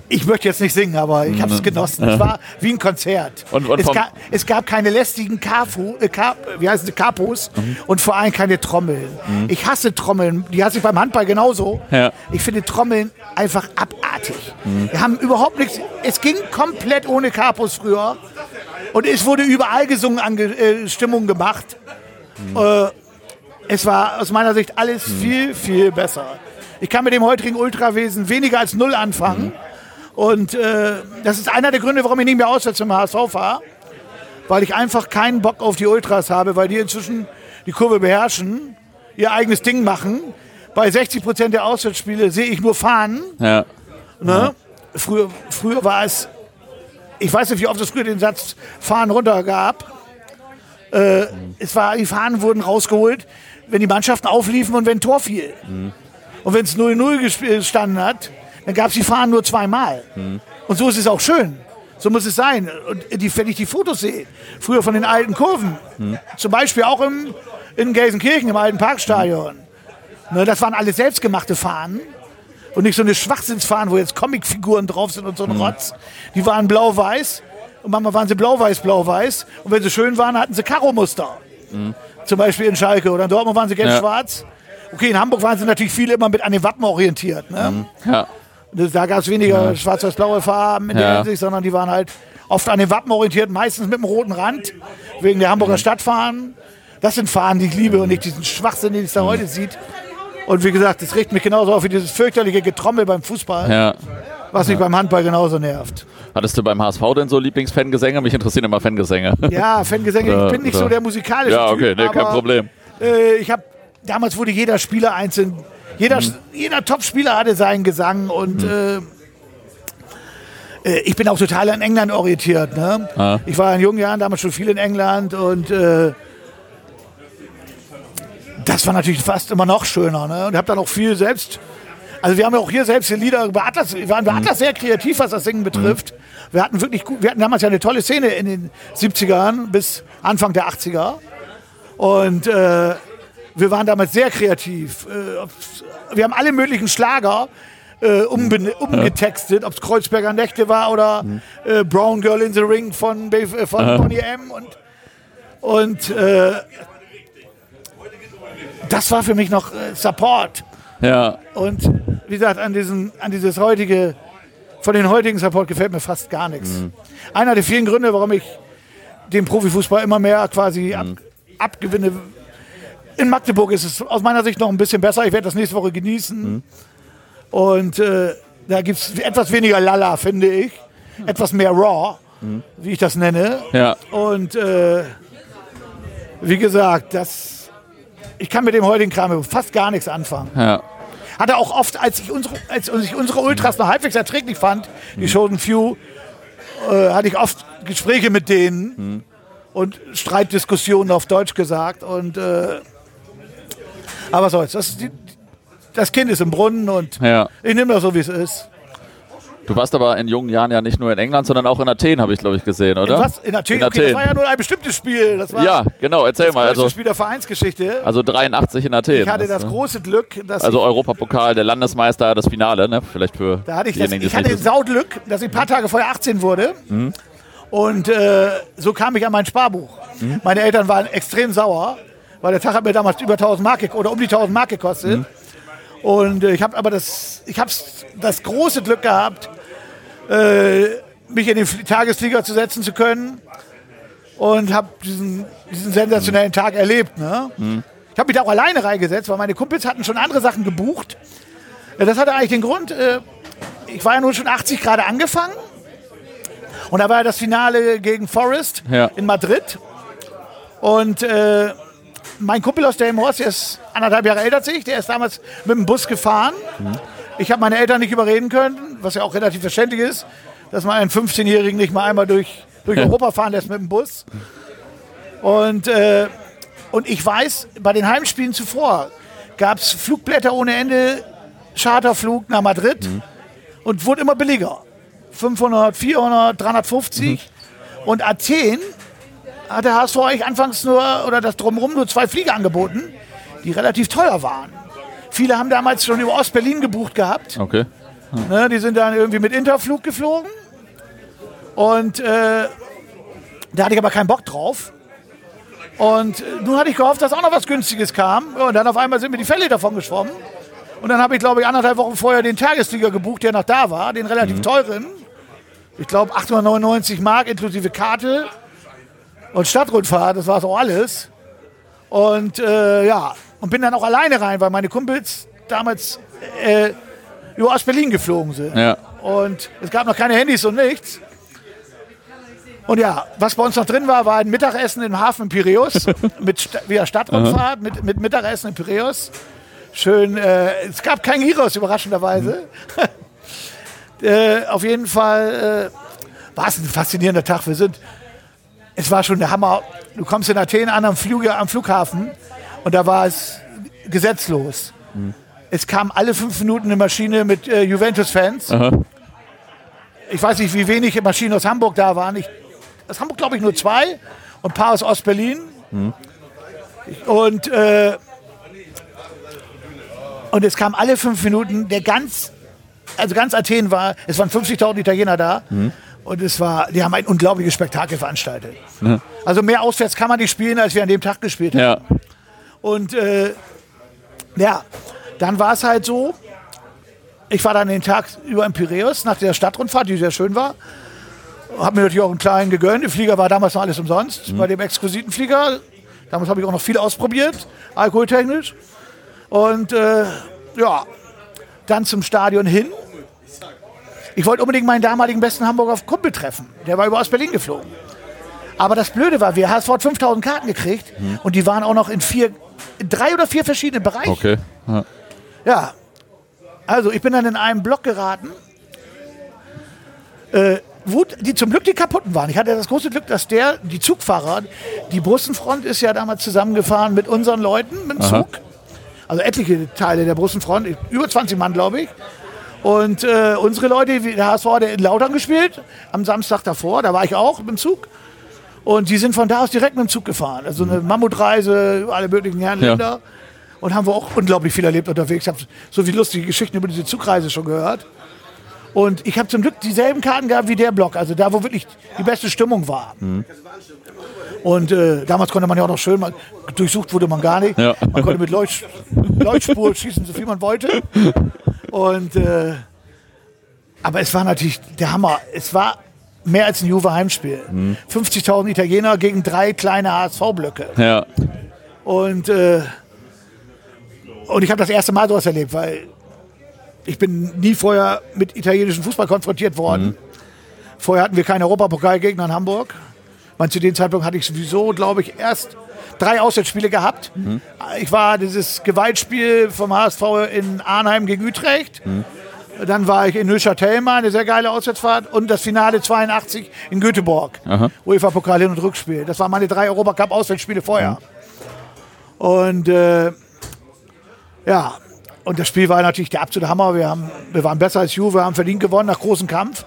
ich möchte jetzt nicht singen, aber ich habe es mhm. genossen. Es war wie ein Konzert. Und, und es, gab, es, gab, keine lästigen Kafu, äh, Kap, wie heißen sie, Kapos mhm. und vor allem keine Trommeln. Mhm. Ich hasse Trommeln. Die hasse ich beim Handball genauso. Ja. Ich finde Trommeln einfach abartig. Mhm. Wir haben überhaupt nichts. Es ging komplett ohne Kapos früher. Und es wurde überall gesungen, an äh, Stimmung gemacht. Mhm. Äh, es war aus meiner Sicht alles mhm. viel, viel besser. Ich kann mit dem heutigen Ultrawesen weniger als null anfangen. Und äh, das ist einer der Gründe, warum ich nicht mehr auswärts zum HSV fahre. Weil ich einfach keinen Bock auf die Ultras habe, weil die inzwischen die Kurve beherrschen, ihr eigenes Ding machen. Bei 60 Prozent der Auswärtsspiele sehe ich nur Fahnen. Ja. Ne? Ja. Früher, früher war es, ich weiß nicht, wie oft es früher den Satz Fahnen runter gab. Äh, mhm. Es war, die Fahnen wurden rausgeholt, wenn die Mannschaften aufliefen und wenn ein Tor fiel. Mhm. Und wenn es 0-0 gestanden hat, dann gab es die Fahnen nur zweimal. Mhm. Und so ist es auch schön. So muss es sein. Und die, wenn ich die Fotos sehe, früher von den alten Kurven, mhm. zum Beispiel auch im, in Gelsenkirchen, im alten Parkstadion, mhm. ne, das waren alle selbstgemachte Fahnen. Und nicht so eine Schwachsinnsfahnen, wo jetzt Comicfiguren drauf sind und so ein mhm. Rotz. Die waren blau-weiß. Und manchmal waren sie blau-weiß, blau-weiß. Und wenn sie schön waren, hatten sie Karo-Muster. Mhm. Zum Beispiel in Schalke. Oder in Dortmund waren sie gelb-schwarz. Ja. Okay, in Hamburg waren sie natürlich viele immer mit an den Wappen orientiert. Ne? Mhm. Ja. Da gab es weniger ja. schwarz-weiß-blaue Farben in der Hinsicht, sondern die waren halt oft an den Wappen orientiert, meistens mit einem roten Rand, wegen der Hamburger Stadtfahnen. Das sind Fahnen, die ich liebe und nicht diesen Schwachsinn, den es da heute sieht. Und wie gesagt, das riecht mich genauso auf wie dieses fürchterliche Getrommel beim Fußball, ja. was mich ja. beim Handball genauso nervt. Hattest du beim HSV denn so Lieblingsfangesänge? Mich interessieren immer Fangesänge. Ja, Fangesänge. Ich bin nicht so der musikalische Ja, okay, typ, nee, kein Problem. Äh, ich habe damals wurde jeder Spieler einzeln jeder, mhm. jeder Top-Spieler hatte seinen Gesang und mhm. äh, äh, ich bin auch total an England orientiert. Ne? Ah. Ich war in jungen Jahren damals schon viel in England und äh, das war natürlich fast immer noch schöner. Ne? Und habe dann auch viel selbst. Also wir haben ja auch hier selbst die Lieder über Atlas, wir waren bei mhm. Atlas sehr kreativ, was das Singen betrifft. Mhm. Wir hatten wirklich gut, wir hatten damals ja eine tolle Szene in den 70ern bis Anfang der 80er. Und äh, wir waren damals sehr kreativ. Äh, wir haben alle möglichen Schlager äh, umgetextet, ob es Kreuzberger Nächte war oder mhm. äh, Brown Girl in the Ring von, äh, von Bonnie M. Und, und äh, das war für mich noch äh, Support. Ja. Und wie gesagt, an, diesen, an dieses heutige, von den heutigen Support gefällt mir fast gar nichts. Mhm. Einer der vielen Gründe, warum ich den Profifußball immer mehr quasi mhm. ab, abgewinne, in Magdeburg ist es aus meiner Sicht noch ein bisschen besser. Ich werde das nächste Woche genießen. Mhm. Und äh, da gibt es etwas weniger Lala, finde ich. Etwas mehr Raw, mhm. wie ich das nenne. Ja. Und äh, wie gesagt, das, ich kann mit dem heutigen Kram fast gar nichts anfangen. Ja. Hatte auch oft, als ich unsere, als ich unsere Ultras noch halbwegs erträglich fand, die mhm. Chosen Few, äh, hatte ich oft Gespräche mit denen mhm. und Streitdiskussionen auf Deutsch gesagt. Und äh, aber was soll's. Das, das Kind ist im Brunnen und ja. ich nehme das so, wie es ist. Du warst aber in jungen Jahren ja nicht nur in England, sondern auch in Athen, habe ich glaube ich gesehen, oder? In, was? in Athen? In okay, Athen. Das war ja nur ein bestimmtes Spiel. Das war ja, genau, erzähl das mal. Also, Spiel der Vereinsgeschichte. Also 83 in Athen. Ich hatte das, das große Glück, dass Also Europapokal, der Landesmeister, das Finale, ne? Vielleicht für Da hatte ich das, ich hatte Sauglück, dass ich ein paar Tage vorher 18 wurde. Mhm. Und äh, so kam ich an mein Sparbuch. Mhm. Meine Eltern waren extrem sauer, weil der Tag hat mir damals über 1000 Mark oder um die 1000 Mark gekostet. Mhm. Und äh, ich habe aber das, ich habe das große Glück gehabt, äh, mich in den Tagesflieger zu setzen zu können und habe diesen, diesen sensationellen Tag erlebt. Ne? Mhm. Ich habe mich da auch alleine reingesetzt, weil meine Kumpels hatten schon andere Sachen gebucht. Das hatte eigentlich den Grund, äh, ich war ja nur schon 80 Grad angefangen und da war ja das Finale gegen Forest ja. in Madrid. Und äh, mein Kumpel aus Delmhorst, der ist anderthalb Jahre älter als ich, der ist damals mit dem Bus gefahren. Mhm. Ich habe meine Eltern nicht überreden können, was ja auch relativ verständlich ist, dass man einen 15-Jährigen nicht mal einmal durch, durch Europa fahren lässt mit dem Bus. Und, äh, und ich weiß, bei den Heimspielen zuvor gab es Flugblätter ohne Ende, Charterflug nach Madrid mhm. und wurde immer billiger. 500, 400, 350. Mhm. Und Athen hat der HSV eigentlich anfangs nur, oder das Drumherum nur zwei Flieger angeboten, die relativ teuer waren. Viele haben damals schon über Ostberlin gebucht gehabt. Okay. Hm. Ne, die sind dann irgendwie mit Interflug geflogen. Und äh, da hatte ich aber keinen Bock drauf. Und äh, nun hatte ich gehofft, dass auch noch was Günstiges kam. Und dann auf einmal sind mir die Fälle davon geschwommen. Und dann habe ich, glaube ich, anderthalb Wochen vorher den Tagesflieger gebucht, der noch da war, den relativ mhm. teuren. Ich glaube 899 Mark inklusive Karte und Stadtrundfahrt, das war so alles. Und äh, ja, und bin dann auch alleine rein, weil meine Kumpels damals äh, über Ostberlin geflogen sind. Ja. Und es gab noch keine Handys und nichts. Und ja, was bei uns noch drin war, war ein Mittagessen im Hafen Piräus mit St wieder Stadtrundfahrt, mit, mit Mittagessen in Piräus. Schön, äh, es gab kein Gyros, überraschenderweise. Mhm. äh, auf jeden Fall äh, war es ein faszinierender Tag. Wir sind, es war schon der Hammer. Du kommst in Athen an am, Flug, am Flughafen und da war es gesetzlos. Mhm. Es kam alle fünf Minuten eine Maschine mit äh, Juventus-Fans. Ich weiß nicht, wie wenig Maschinen aus Hamburg da waren. Ich, aus Hamburg glaube ich nur zwei und ein paar aus Ostberlin. Mhm. Und, äh, und es kam alle fünf Minuten der ganz, also ganz Athen war, es waren 50.000 Italiener da. Mhm. Und es war, die haben ein unglaubliches Spektakel veranstaltet. Ja. Also mehr auswärts kann man nicht spielen, als wir an dem Tag gespielt haben. Ja. Und äh, ja, dann war es halt so, ich war dann den Tag über in Piräus nach der Stadtrundfahrt, die sehr schön war. Habe mir natürlich auch einen kleinen gegönnt. Der Flieger war damals noch alles umsonst, mhm. bei dem exquisiten Flieger. Damals habe ich auch noch viel ausprobiert, alkoholtechnisch. Und äh, ja, dann zum Stadion hin. Ich wollte unbedingt meinen damaligen besten Hamburger Kumpel treffen. Der war über aus Berlin geflogen. Aber das Blöde war, wir haben sofort 5000 Karten gekriegt mhm. und die waren auch noch in vier drei oder vier verschiedene Bereiche. Okay. Ja. ja. Also ich bin dann in einem Block geraten, äh, wo die zum Glück die kaputten waren. Ich hatte das große Glück, dass der, die Zugfahrer, die Brussenfront ist ja damals zusammengefahren mit unseren Leuten mit dem Zug. Also etliche Teile der Brussenfront, über 20 Mann, glaube ich. Und äh, unsere Leute, der HSV hat in Lautern gespielt, am Samstag davor, da war ich auch mit dem Zug. Und die sind von da aus direkt mit dem Zug gefahren. Also eine Mammutreise über alle möglichen Herrenländer. Ja. Und haben wir auch unglaublich viel erlebt unterwegs. Ich habe so viele lustige Geschichten über diese Zugreise schon gehört. Und ich habe zum Glück dieselben Karten gehabt wie der Block, also da, wo wirklich die beste Stimmung war. Mhm. Und äh, damals konnte man ja auch noch schön, mal, durchsucht wurde man gar nicht. Ja. Man konnte mit Leucht, Leuchtspur schießen, so viel man wollte. Und äh, aber es war natürlich der Hammer. Es war mehr als ein Juve-Heimspiel. Mhm. 50.000 Italiener gegen drei kleine HSV-Blöcke. Ja. Und, äh, und ich habe das erste Mal sowas erlebt, weil ich bin nie vorher mit italienischem Fußball konfrontiert worden. Mhm. Vorher hatten wir keine Europapokalgegner in Hamburg. Man, zu dem Zeitpunkt hatte ich sowieso, glaube ich, erst drei Auswärtsspiele gehabt. Mhm. Ich war dieses Gewaltspiel vom HSV in Arnheim gegen Utrecht. Mhm. Dann war ich in Neuchâtel mal, eine sehr geile Auswärtsfahrt. Und das Finale 82 in Göteborg. UEFA-Pokal Hin- und Rückspiel. Das waren meine drei Europacup-Auswärtsspiele vorher. Mhm. Und äh, ja, und das Spiel war natürlich der absolute Hammer. Wir, haben, wir waren besser als Juve, haben verdient gewonnen nach großem Kampf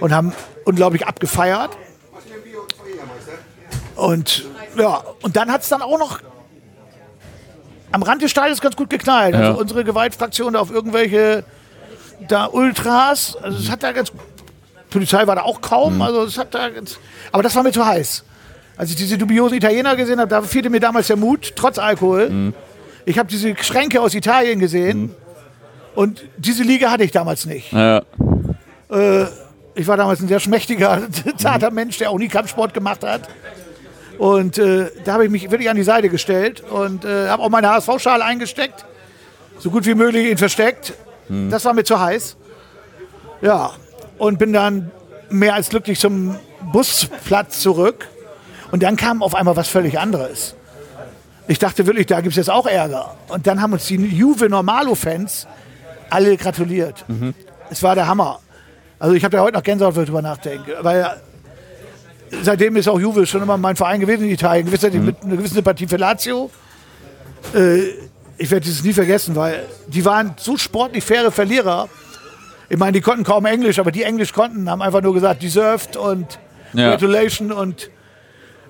und haben unglaublich abgefeiert. Und ja, und dann hat es dann auch noch am Rand des Stadions ganz gut geknallt. Ja. Also unsere Gewaltfraktion da auf irgendwelche da Ultras, also es hat da ganz Polizei war da auch kaum, also es hat da ganz, aber das war mir zu heiß. Als ich diese dubiosen Italiener gesehen habe, da fehlte mir damals der Mut, trotz Alkohol. Ich habe diese Schränke aus Italien gesehen und diese Liga hatte ich damals nicht. Ja. Ich war damals ein sehr schmächtiger, zarter Mensch, der auch nie Kampfsport gemacht hat. Und äh, da habe ich mich wirklich an die Seite gestellt und äh, habe auch meine HSV-Schale eingesteckt. So gut wie möglich ihn versteckt. Das war mir zu heiß. Ja, und bin dann mehr als glücklich zum Busplatz zurück. Und dann kam auf einmal was völlig anderes. Ich dachte wirklich, da gibt es jetzt auch Ärger. Und dann haben uns die Juve Normalo-Fans alle gratuliert. Es war der Hammer. Also ich habe da heute noch Gänsehaut, wenn ich drüber nachdenke. Weil seitdem ist auch Juve schon immer mein Verein gewesen in Italien. Gewiss, mit einer gewissen Sympathie für Lazio. Äh, ich werde dieses nie vergessen, weil die waren so sportlich faire Verlierer. Ich meine, die konnten kaum Englisch, aber die Englisch konnten, haben einfach nur gesagt, deserved und Ja. gratulation und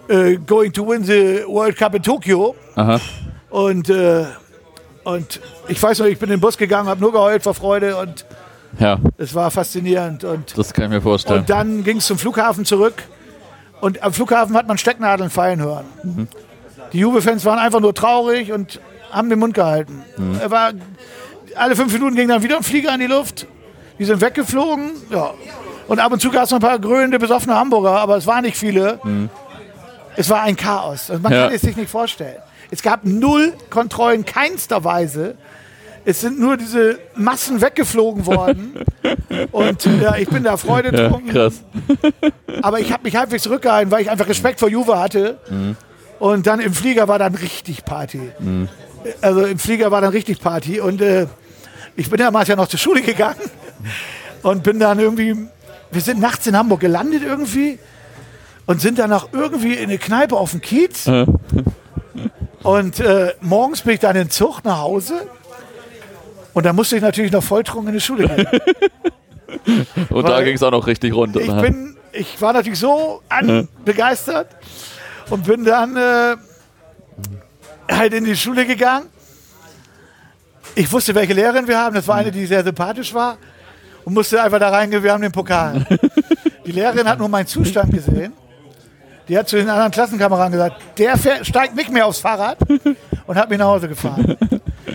äh, going to win the World Cup in Tokio. Aha. Und, äh, und ich weiß noch, ich bin in den Bus gegangen, habe nur geheult vor Freude und Ja, es war faszinierend. Und, das kann ich mir vorstellen. und dann ging es zum Flughafen zurück. Und am Flughafen hat man Stecknadeln fallen hören. Die Juve-Fans waren einfach nur traurig und haben den Mund gehalten. Er war, alle fünf Minuten ging dann wieder ein Flieger in die Luft. Die sind weggeflogen. Ja. Und ab und zu gab es noch ein paar grölende, besoffene Hamburger, aber es waren nicht viele. Es war ein Chaos. Also man Ja. kann es sich nicht vorstellen. Es gab null Kontrollen, keinster Weise. Es sind nur diese Massen weggeflogen worden. Und ja, ich bin da Freude ja, krass. Aber ich habe mich halbwegs zurückgehalten, weil ich einfach Respekt vor Juve hatte. Und dann im Flieger war dann richtig Party. Also im Flieger war dann richtig Party. Und äh, ich bin damals ja noch zur Schule gegangen und bin dann irgendwie, wir sind nachts in Hamburg gelandet irgendwie und sind dann noch irgendwie in eine Kneipe auf dem Kiez. Und äh, morgens bin ich dann in Zug nach Hause. Und dann musste ich natürlich noch volltrunken in die Schule gehen. Und da Weil ging es auch noch richtig runter. Ich, bin, ich war natürlich so begeistert und bin dann äh, halt in die Schule gegangen. Ich wusste, welche Lehrerin wir haben. Das war eine, die sehr sympathisch war. Und musste einfach da reingehen, wir haben den Pokal. Die Lehrerin hat nur meinen Zustand gesehen. Die hat zu den anderen Klassenkameraden gesagt, der steigt nicht mehr aufs Fahrrad und hat mich nach Hause gefahren.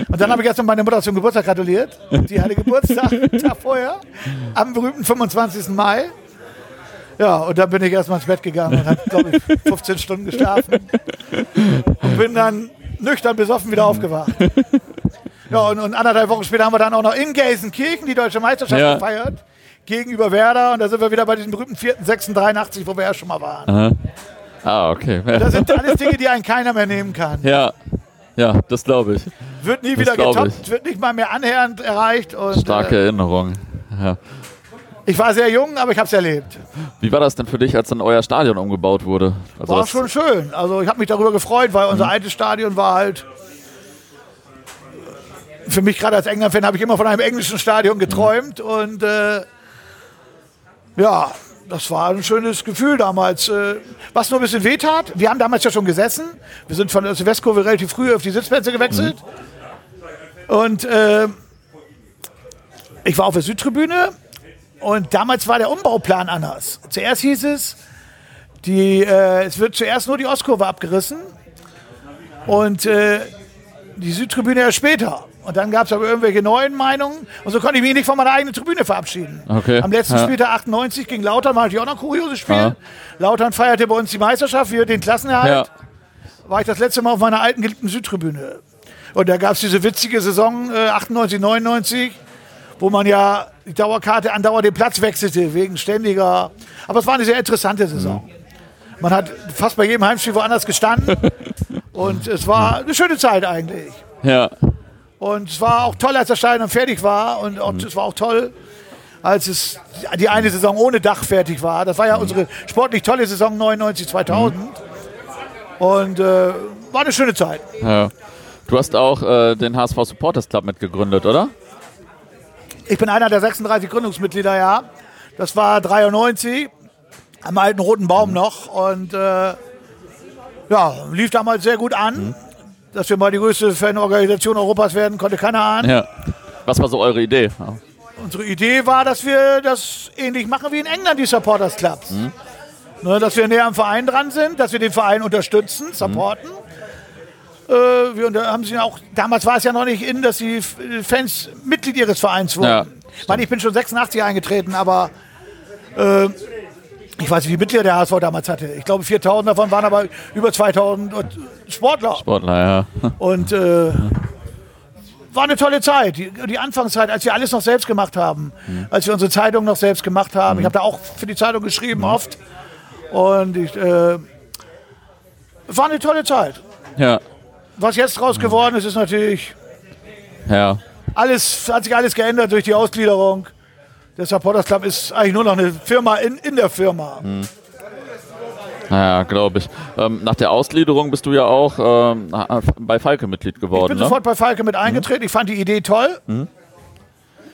Und dann habe ich erst noch meine Mutter zum Geburtstag gratuliert. Die hatte Geburtstag Tag vorher, am berühmten 25. Mai. Ja, und dann bin ich erstmal ins Bett gegangen und habe, glaube ich, 15 Stunden geschlafen. Und bin dann nüchtern besoffen wieder aufgewacht. Ja, und, und anderthalb Wochen später haben wir dann auch noch in Gelsenkirchen die deutsche Meisterschaft Ja. gefeiert. Gegenüber Werder. Und da sind wir wieder bei diesem berühmten 4.683, wo wir ja schon mal waren. Ah, okay. Das sind alles Dinge, die einen keiner mehr nehmen kann. Ja, ja, das glaube ich. Wird nie wieder glaub getoppt, wird nicht mal mehr annähernd erreicht. Und, Starke Äh, Erinnerung. Ja. ich war sehr jung, aber ich habe es erlebt. Wie war das denn für dich, als dann euer Stadion umgebaut wurde? Also War das- schon schön. Also ich habe mich darüber gefreut, weil unser altes Stadion war halt. Für mich gerade als England-Fan habe ich immer von einem englischen Stadion geträumt und äh, ja, das war ein schönes Gefühl damals. Äh, was nur ein bisschen wehtat, wir haben damals ja schon gesessen. Wir sind von der Westkurve relativ früh auf die Sitzplätze gewechselt. Und äh, ich war auf der Südtribüne und damals war der Umbauplan anders. Zuerst hieß es, die, äh, es wird zuerst nur die Ostkurve abgerissen und äh, die Südtribüne erst später. Und dann gab es aber irgendwelche neuen Meinungen und so konnte ich mich nicht von meiner eigenen Tribüne verabschieden. Okay. Am letzten Ja. Spieltag 98 gegen Lautern war natürlich auch noch ein kurioses Spiel. Ja. Lautern feierte bei uns die Meisterschaft, wir den Klassenerhalt Ja, war ich das letzte Mal auf meiner alten geliebten Südtribüne. Und da gab es diese witzige Saison äh, 98, 99, wo man ja die Dauerkarte andauernd den Platz wechselte, wegen ständiger. Aber es war eine sehr interessante Saison. Man hat fast bei jedem Heimspiel woanders gestanden. und es war eine schöne Zeit eigentlich. ja, Und es war auch toll, als das Stadion fertig war. Und auch, es war auch toll, als es die eine Saison ohne Dach fertig war. Das war ja unsere sportlich tolle Saison 99, 2000. Und äh, war eine schöne Zeit. ja. Du hast auch äh, den HSV Supporters Club mitgegründet, oder? Ich bin einer der 36 Gründungsmitglieder, ja. Das war 93, am alten Roten Baum mhm. noch. Und äh, ja, lief damals sehr gut an. Mhm. Dass wir mal die größte Fanorganisation Europas werden, konnte keiner ahnen. Ja. Was war so eure Idee? Unsere Idee war, dass wir das ähnlich machen wie in England, die Supporters Clubs. Mhm. Ne, dass wir näher am Verein dran sind, dass wir den Verein unterstützen, supporten. Mhm. Äh, wir haben sie auch, damals war es ja noch nicht in, dass die Fans Mitglied ihres Vereins wurden. Ja, ich meine, ich bin schon 86 eingetreten, aber äh, ich weiß nicht, wie Mitglieder der HSV damals hatte. Ich glaube, 4000 davon waren aber über 2000 Sportler. Sportler, ja. Und äh, war eine tolle Zeit. Die, die, Anfangszeit, als wir alles noch selbst gemacht haben. Mhm. Als wir unsere Zeitung noch selbst gemacht haben. Mhm. Ich habe da auch für die Zeitung geschrieben, mhm. oft. Und ich, äh, war eine tolle Zeit. Ja. Was jetzt draus geworden ist, ist natürlich. Ja. Alles, hat sich alles geändert durch die Ausgliederung. Der Supporters Club ist eigentlich nur noch eine Firma in, in der Firma. Mhm. Naja, glaube ich. Ähm, nach der Ausgliederung bist du ja auch ähm, bei Falke Mitglied geworden. Ich bin ne? sofort bei Falke mit eingetreten. Mhm. Ich fand die Idee toll. Mhm.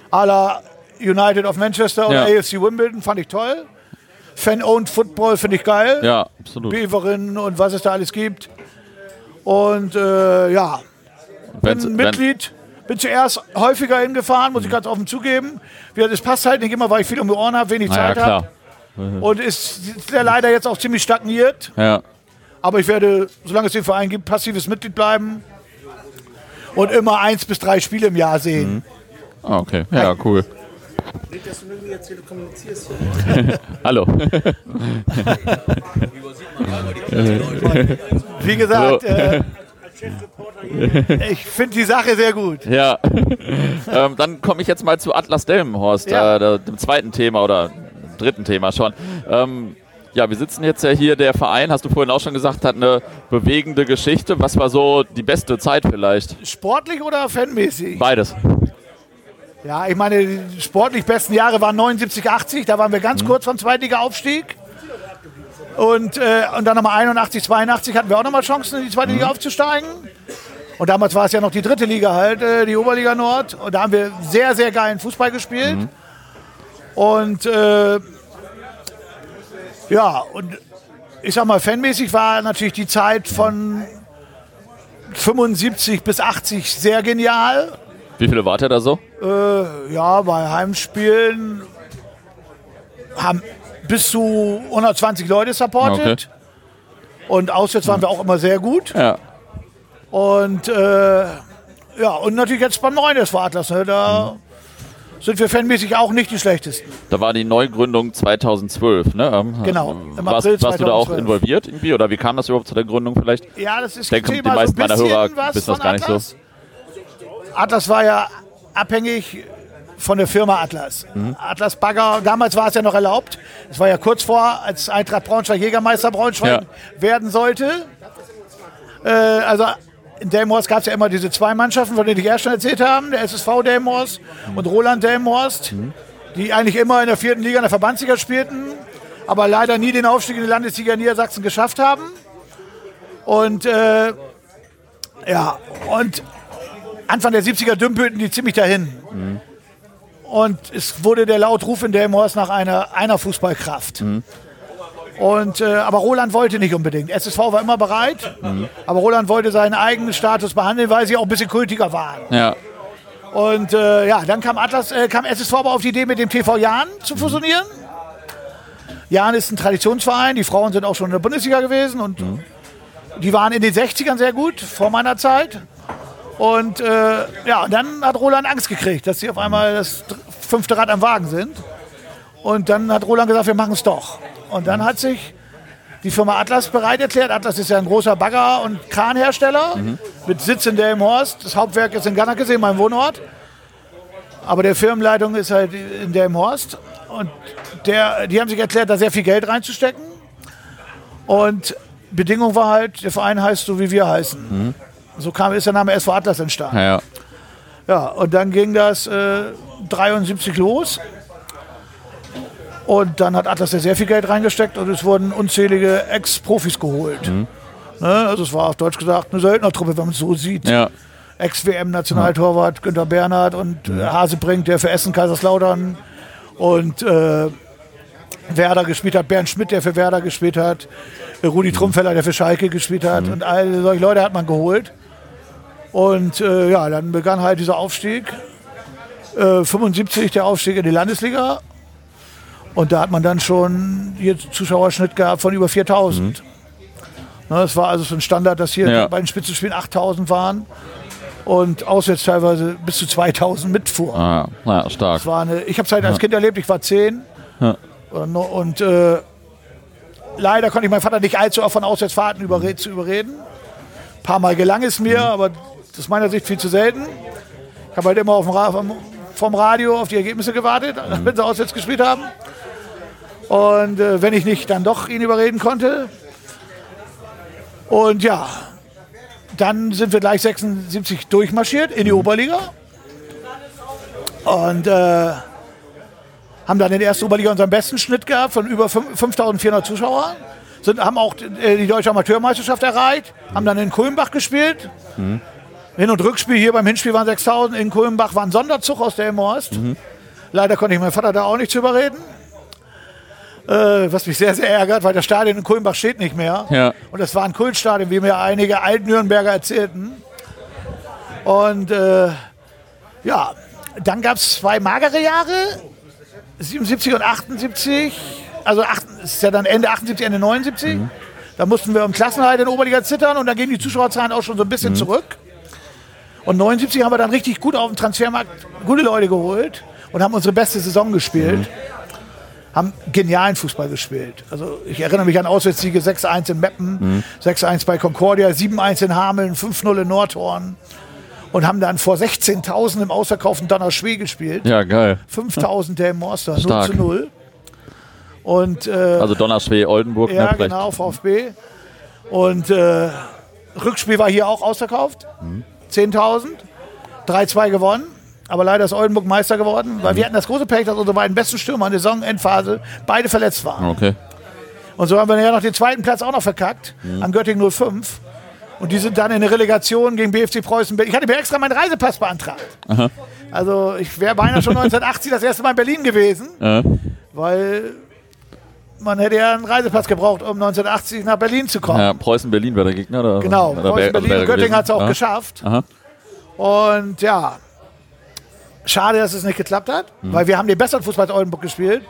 A la United of Manchester oder ja. AFC Wimbledon fand ich toll. Fan-owned Football finde ich geil. Ja, absolut. Beverin und was es da alles gibt. Und äh, ja, bin wenn, Mitglied. Bin zuerst häufiger hingefahren, muss ich ganz offen zugeben. Das passt halt nicht immer, weil ich viel um die Ohren habe, wenig Zeit ja, habe. Und ist, ist leider jetzt auch ziemlich stagniert. Ja. Aber ich werde, solange es den Verein gibt, passives Mitglied bleiben und immer eins bis drei Spiele im Jahr sehen. Mhm. Ah, okay, ja, cool. dass du mit mir jetzt hier kommunizierst. Hallo. Wie gesagt, äh, ich finde die Sache sehr gut. Ja. ähm, dann komme ich jetzt mal zu Atlas Delmenhorst, ja. äh, dem zweiten Thema oder dritten Thema schon. Ähm, ja, wir sitzen jetzt ja hier, der Verein, hast du vorhin auch schon gesagt, hat eine bewegende Geschichte. Was war so die beste Zeit vielleicht? Sportlich oder fanmäßig? Beides. Ja, ich meine, die sportlich besten Jahre waren 79, 80, da waren wir ganz mhm. kurz vom Zweitliga-Aufstieg. Und, äh, und dann nochmal 81, 82 hatten wir auch nochmal Chancen, in die zweite mhm. Liga aufzusteigen. Und damals war es ja noch die dritte Liga halt, äh, die Oberliga Nord. Und da haben wir sehr, sehr geilen Fußball gespielt. Mhm. Und äh, ja, und ich sag mal, fanmäßig war natürlich die Zeit von 75 bis 80 sehr genial. Wie viele wart ihr da so? Äh, ja, bei Heimspielen haben bis zu 120 Leute supportet. Okay. Und auswärts waren wir auch immer sehr gut. Ja. Und äh, ja, und natürlich jetzt beim neuen SV Atlas. Ne, da mhm sind wir fanmäßig auch nicht die schlechtesten. Da war die Neugründung 2012, ne? Ähm, genau. Im warst, April warst du da auch involviert irgendwie oder wie kam das überhaupt zu der Gründung vielleicht? Ja, das ist ich denke, die meisten so meiner Hörer wissen das gar nicht Atlas. so. Atlas war ja abhängig von der Firma Atlas. Mhm. Atlas Bagger, damals war es ja noch erlaubt. Es war ja kurz vor, als Eintracht Braunschweig Jägermeister Braunschweig ja. werden sollte. Äh, also in Delmhorst gab es ja immer diese zwei Mannschaften, von denen ich erst schon erzählt habe, der SSV Delmhorst mhm. und Roland Delmhorst, mhm. die eigentlich immer in der vierten Liga in der Verbandsliga spielten, aber leider nie den Aufstieg in die Landesliga Niedersachsen geschafft haben. Und äh, ja, und Anfang der 70er dümpelten die ziemlich dahin. Mhm. Und es wurde der Lautruf in Delmhorst nach einer, einer Fußballkraft. Mhm. Und, äh, aber Roland wollte nicht unbedingt. SSV war immer bereit, mhm. aber Roland wollte seinen eigenen Status behandeln, weil sie auch ein bisschen kultiger waren. Ja. Und äh, ja, dann kam Atlas, äh, kam SSV aber auf die Idee, mit dem TV Jahn zu mhm. fusionieren. Jahn ist ein Traditionsverein, die Frauen sind auch schon in der Bundesliga gewesen und mhm. die waren in den 60ern sehr gut, vor meiner Zeit. Und äh, ja, dann hat Roland Angst gekriegt, dass sie auf einmal das fünfte Rad am Wagen sind. Und dann hat Roland gesagt, wir machen es doch. Und dann hat sich die Firma Atlas bereit erklärt. Atlas ist ja ein großer Bagger- und Kranhersteller mhm. mit Sitz in Delmenhorst. Das Hauptwerk ist in Gannakesee, mein Wohnort. Aber der Firmenleitung ist halt in Delmenhorst. Und der, die haben sich erklärt, da sehr viel Geld reinzustecken. Und Bedingung war halt, der Verein heißt so, wie wir heißen. Mhm. So kam, ist der Name SV Atlas entstanden. Ja, ja. ja und dann ging das äh, 73 los. Und dann hat Atlas ja sehr viel Geld reingesteckt und es wurden unzählige Ex-Profis geholt. Mhm. Ne? Also es war auf Deutsch gesagt eine Söldnertruppe, wenn man es so sieht. Ja. Ex-WM-Nationaltorwart Günter Bernhard und äh, Hasebrink, der für Essen Kaiserslautern und äh, Werder gespielt hat, Bernd Schmidt, der für Werder gespielt hat, Rudi Trumpfeller, der für Schalke gespielt hat und all solche Leute hat man geholt. Und äh, ja, dann begann halt dieser Aufstieg. Äh, 75 der Aufstieg in die Landesliga. Und da hat man dann schon hier Zuschauerschnitt gehabt von über 4000. Ne, Es war also so ein Standard, dass hier Ja. bei den Spitzenspielen 8000 waren und auswärts teilweise bis zu 2000 mitfuhren. Ah, na, stark. Das war eine, ich habe es halt als Kind erlebt, ich war zehn. Ja. Und, und äh, leider konnte ich meinen Vater nicht allzu oft von Auswärtsfahrten überre zu überreden. Ein paar Mal gelang es mir, aber das ist meiner Sicht viel zu selten. Ich habe halt immer Ra vom, vom Radio auf die Ergebnisse gewartet, wenn sie auswärts gespielt haben. Und äh, wenn ich nicht dann doch ihn überreden konnte. Und ja, dann sind wir gleich 76 durchmarschiert in die Oberliga. Und äh, haben dann in der ersten Oberliga unseren besten Schnitt gehabt von über fünf- 5400 Zuschauern. Sind, haben auch äh, die deutsche Amateurmeisterschaft erreicht, haben dann in Kulmbach gespielt. Hin- und Rückspiel hier beim Hinspiel waren 6000, in Kulmbach war ein Sonderzug aus der Horst. Leider konnte ich meinen Vater da auch nicht zu überreden. Äh, was mich sehr, sehr ärgert, weil das Stadion in Kulmbach steht nicht mehr. Ja. Und das war ein Kultstadion, wie mir einige Alt-Nürnberger erzählten. Und äh, ja, dann gab es zwei magere Jahre, 77 und 78. Also acht, es ist ja dann Ende 78, Ende 79. Da mussten wir um Klassenhalt in Oberliga zittern und da gehen die Zuschauerzahlen auch schon so ein bisschen zurück. Und 79 haben wir dann richtig gut auf dem Transfermarkt gute Leute geholt und haben unsere beste Saison gespielt. Haben genialen Fußball gespielt. Also ich erinnere mich an Auswärtssiege 6-1 in Meppen, 6-1 bei Concordia, 7-1 in Hameln, 5-0 in Nordhorn. Und haben dann vor 16.000 im ausverkauften Donnerschwee gespielt. Ja, geil. 5000 der im Monster, 0 Stark. zu 0. Und äh, Also Donnerschwee, Oldenburg, ja, ne? Genau, VfB. Und äh, Rückspiel war hier auch ausverkauft. 10.000. 3-2 gewonnen. Aber leider ist Oldenburg Meister geworden, weil wir hatten das große Pech, dass unsere beiden besten Stürmer in der Saisonendphase beide verletzt waren. Okay. Und so haben wir ja noch den zweiten Platz auch noch verkackt, an Göttingen 05. Und die sind dann in der Relegation gegen BFC Preußen. Ich hatte mir extra meinen Reisepass beantragt. Also ich wäre beinahe schon 1980 das erste Mal in Berlin gewesen, Äh, weil man hätte ja einen Reisepass gebraucht, um 1980 nach Berlin zu kommen. ja, Preußen-Berlin war der Gegner? Oder? Genau, oder Preußen, wär- Berlin wäre und Göttingen hat es auch Aha. geschafft. Aha. Und ja, schade, dass es nicht geklappt hat, Mhm. weil wir haben den besseren Fußball als Oldenburg gespielt,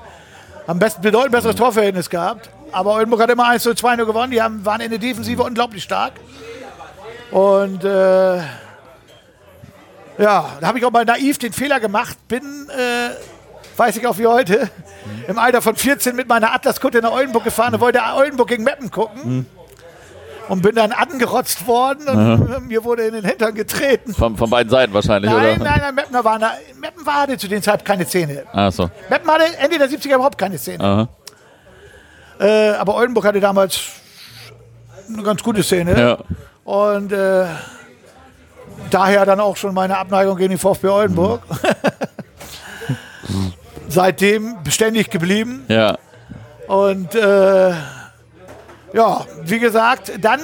haben best, bedeutend besseres Mhm. Torverhältnis gehabt. Aber Oldenburg hat immer 1 zu 2 nur gewonnen. Die haben, waren in der Defensive Mhm. unglaublich stark. Und äh, ja, da habe ich auch mal naiv den Fehler gemacht, bin, äh, weiß ich auch wie heute, Mhm. im Alter von 14 mit meiner Atlaskutte nach Oldenburg gefahren und wollte Oldenburg gegen Meppen gucken. Mhm. Und bin dann angerotzt worden und mir wurde in den Hintern getreten. Von, von beiden Seiten wahrscheinlich, Nein, oder? nein, nein, Meppen, war da, Meppen war hatte zu dem Zeitpunkt keine Zähne. Ach so. Meppen hatte Ende der 70er überhaupt keine. Aha. Äh, aber Oldenburg hatte damals eine ganz gute Szene. Ja. Und äh, daher dann auch schon meine Abneigung gegen den VfB Oldenburg. Seitdem beständig geblieben. Ja. Und äh, ja, wie gesagt, dann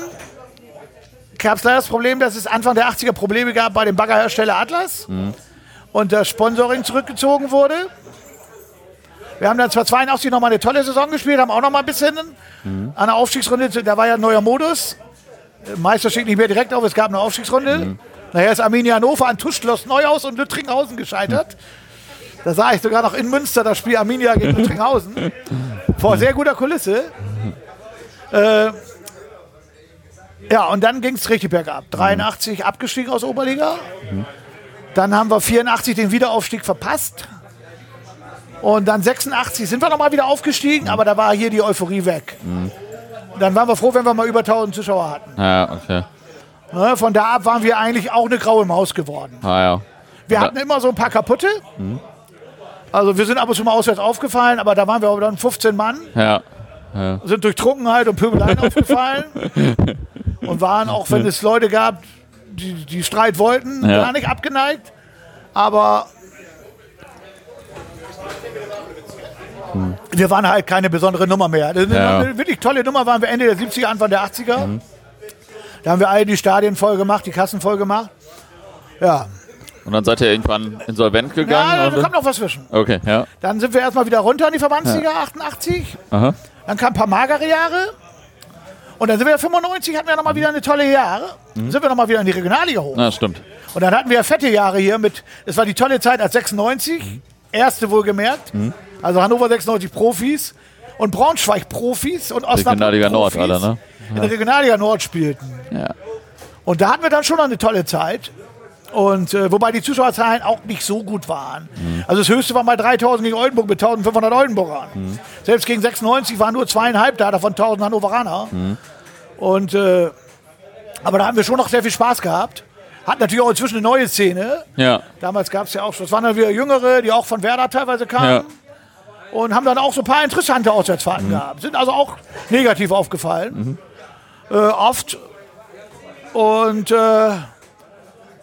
gab es leider das Problem, dass es Anfang der 80er Probleme gab bei dem Baggerhersteller Atlas und das Sponsoring zurückgezogen wurde. Wir haben dann zwar 82 noch mal eine tolle Saison gespielt, haben auch noch mal ein bisschen an der Aufstiegsrunde, da war ja ein neuer Modus. Meister steht nicht mehr direkt auf, es gab eine Aufstiegsrunde. Nachher ist Arminia Hannover an Tuschloss Neuhaus und Lüttringhausen gescheitert. Da sah ich sogar noch in Münster das Spiel Arminia gegen Lüttringhausen. Vor sehr guter Kulisse. Äh, ja, und dann ging es richtig bergab. 83 abgestiegen aus Oberliga. Dann haben wir 84 den Wiederaufstieg verpasst. Und dann 86 sind wir nochmal wieder aufgestiegen, aber da war hier die Euphorie weg. Dann waren wir froh, wenn wir mal über 1000 Zuschauer hatten. Ja, okay. Ne, Von da ab waren wir eigentlich auch eine graue Maus geworden. Ah, ja. Wir hatten immer so ein paar kaputte. Also wir sind ab und zu mal auswärts aufgefallen, aber da waren wir aber dann 15 Mann, Ja. sind durch Trunkenheit und Pöbeleien aufgefallen und waren auch, wenn es Leute gab, die, die Streit wollten, Ja. gar nicht abgeneigt. Aber wir waren halt keine besondere Nummer mehr. Das Ja. Eine wirklich tolle Nummer waren wir Ende der 70er, Anfang der 80er. Da haben wir alle die Stadien voll gemacht, die Kassen voll gemacht. Ja. Und dann seid ihr irgendwann insolvent gegangen? Ja, da kommt noch was zwischen. Okay, ja. Dann sind wir erstmal wieder runter in die Verbandsliga, ja. 88. Aha. Dann kamen ein paar magere Jahre. Und dann sind wir 95, hatten wir nochmal wieder eine tolle Jahre. Mhm. Sind wir nochmal wieder in die Regionalliga hoch. Ja, stimmt. Und dann hatten wir fette Jahre hier mit, es war die tolle Zeit als 96, mhm. erste wohlgemerkt. Mhm. Also Hannover 96 Profis und Braunschweig Profis und Osnabrück Regionalliga Nord, alle, ne? Ja. In der Regionalliga Nord spielten. Ja. Und da hatten wir dann schon noch eine tolle Zeit. Und äh, wobei die Zuschauerzahlen auch nicht so gut waren. Mhm. Also das höchste war mal 3000 gegen Oldenburg mit 1500 Oldenburgern. Mhm. Selbst gegen 96 waren nur zweieinhalb da, davon 1000 Hannoveraner. Mhm. Und äh, aber da haben wir schon noch sehr viel Spaß gehabt. Hat natürlich auch inzwischen eine neue Szene. Ja. Damals gab es ja auch, das waren dann wieder Jüngere, die auch von Werder teilweise kamen. Ja. Und haben dann auch so ein paar interessante Auswärtsfahrten mhm. gehabt. Sind also auch negativ aufgefallen. Mhm. Äh, oft. Und äh,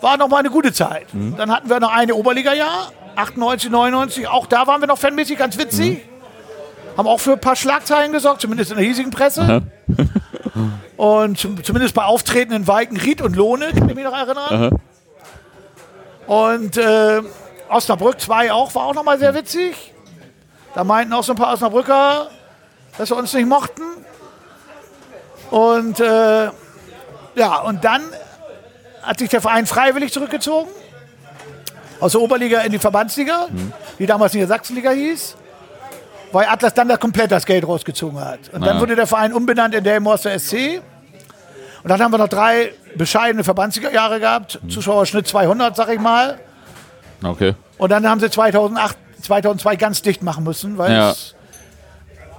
war nochmal eine gute Zeit. Mhm. Dann hatten wir noch eine Oberliga-Jahr, 98, 99. Auch da waren wir noch fanmäßig ganz witzig. Mhm. Haben auch für ein paar Schlagzeilen gesorgt, zumindest in der hiesigen Presse. und zumindest bei Auftreten in Weikenried und Lohne, kann ich mich noch erinnern. Aha. Und äh, Osnabrück 2 auch, war auch nochmal sehr witzig. Da meinten auch so ein paar Osnabrücker, dass sie uns nicht mochten. Und äh, ja, und dann hat sich der Verein freiwillig zurückgezogen. Aus der Oberliga in die Verbandsliga, mhm. die damals in der Sachsenliga hieß. Weil Atlas dann da komplett das Geld rausgezogen hat. Und dann wurde der Verein umbenannt in Delmhorster SC. Und dann haben wir noch drei bescheidene Verbandsjahre gehabt. Mhm. Zuschauerschnitt 200, sag ich mal. Okay. Und dann haben sie 2008, 2002 ganz dicht machen müssen, weil ja.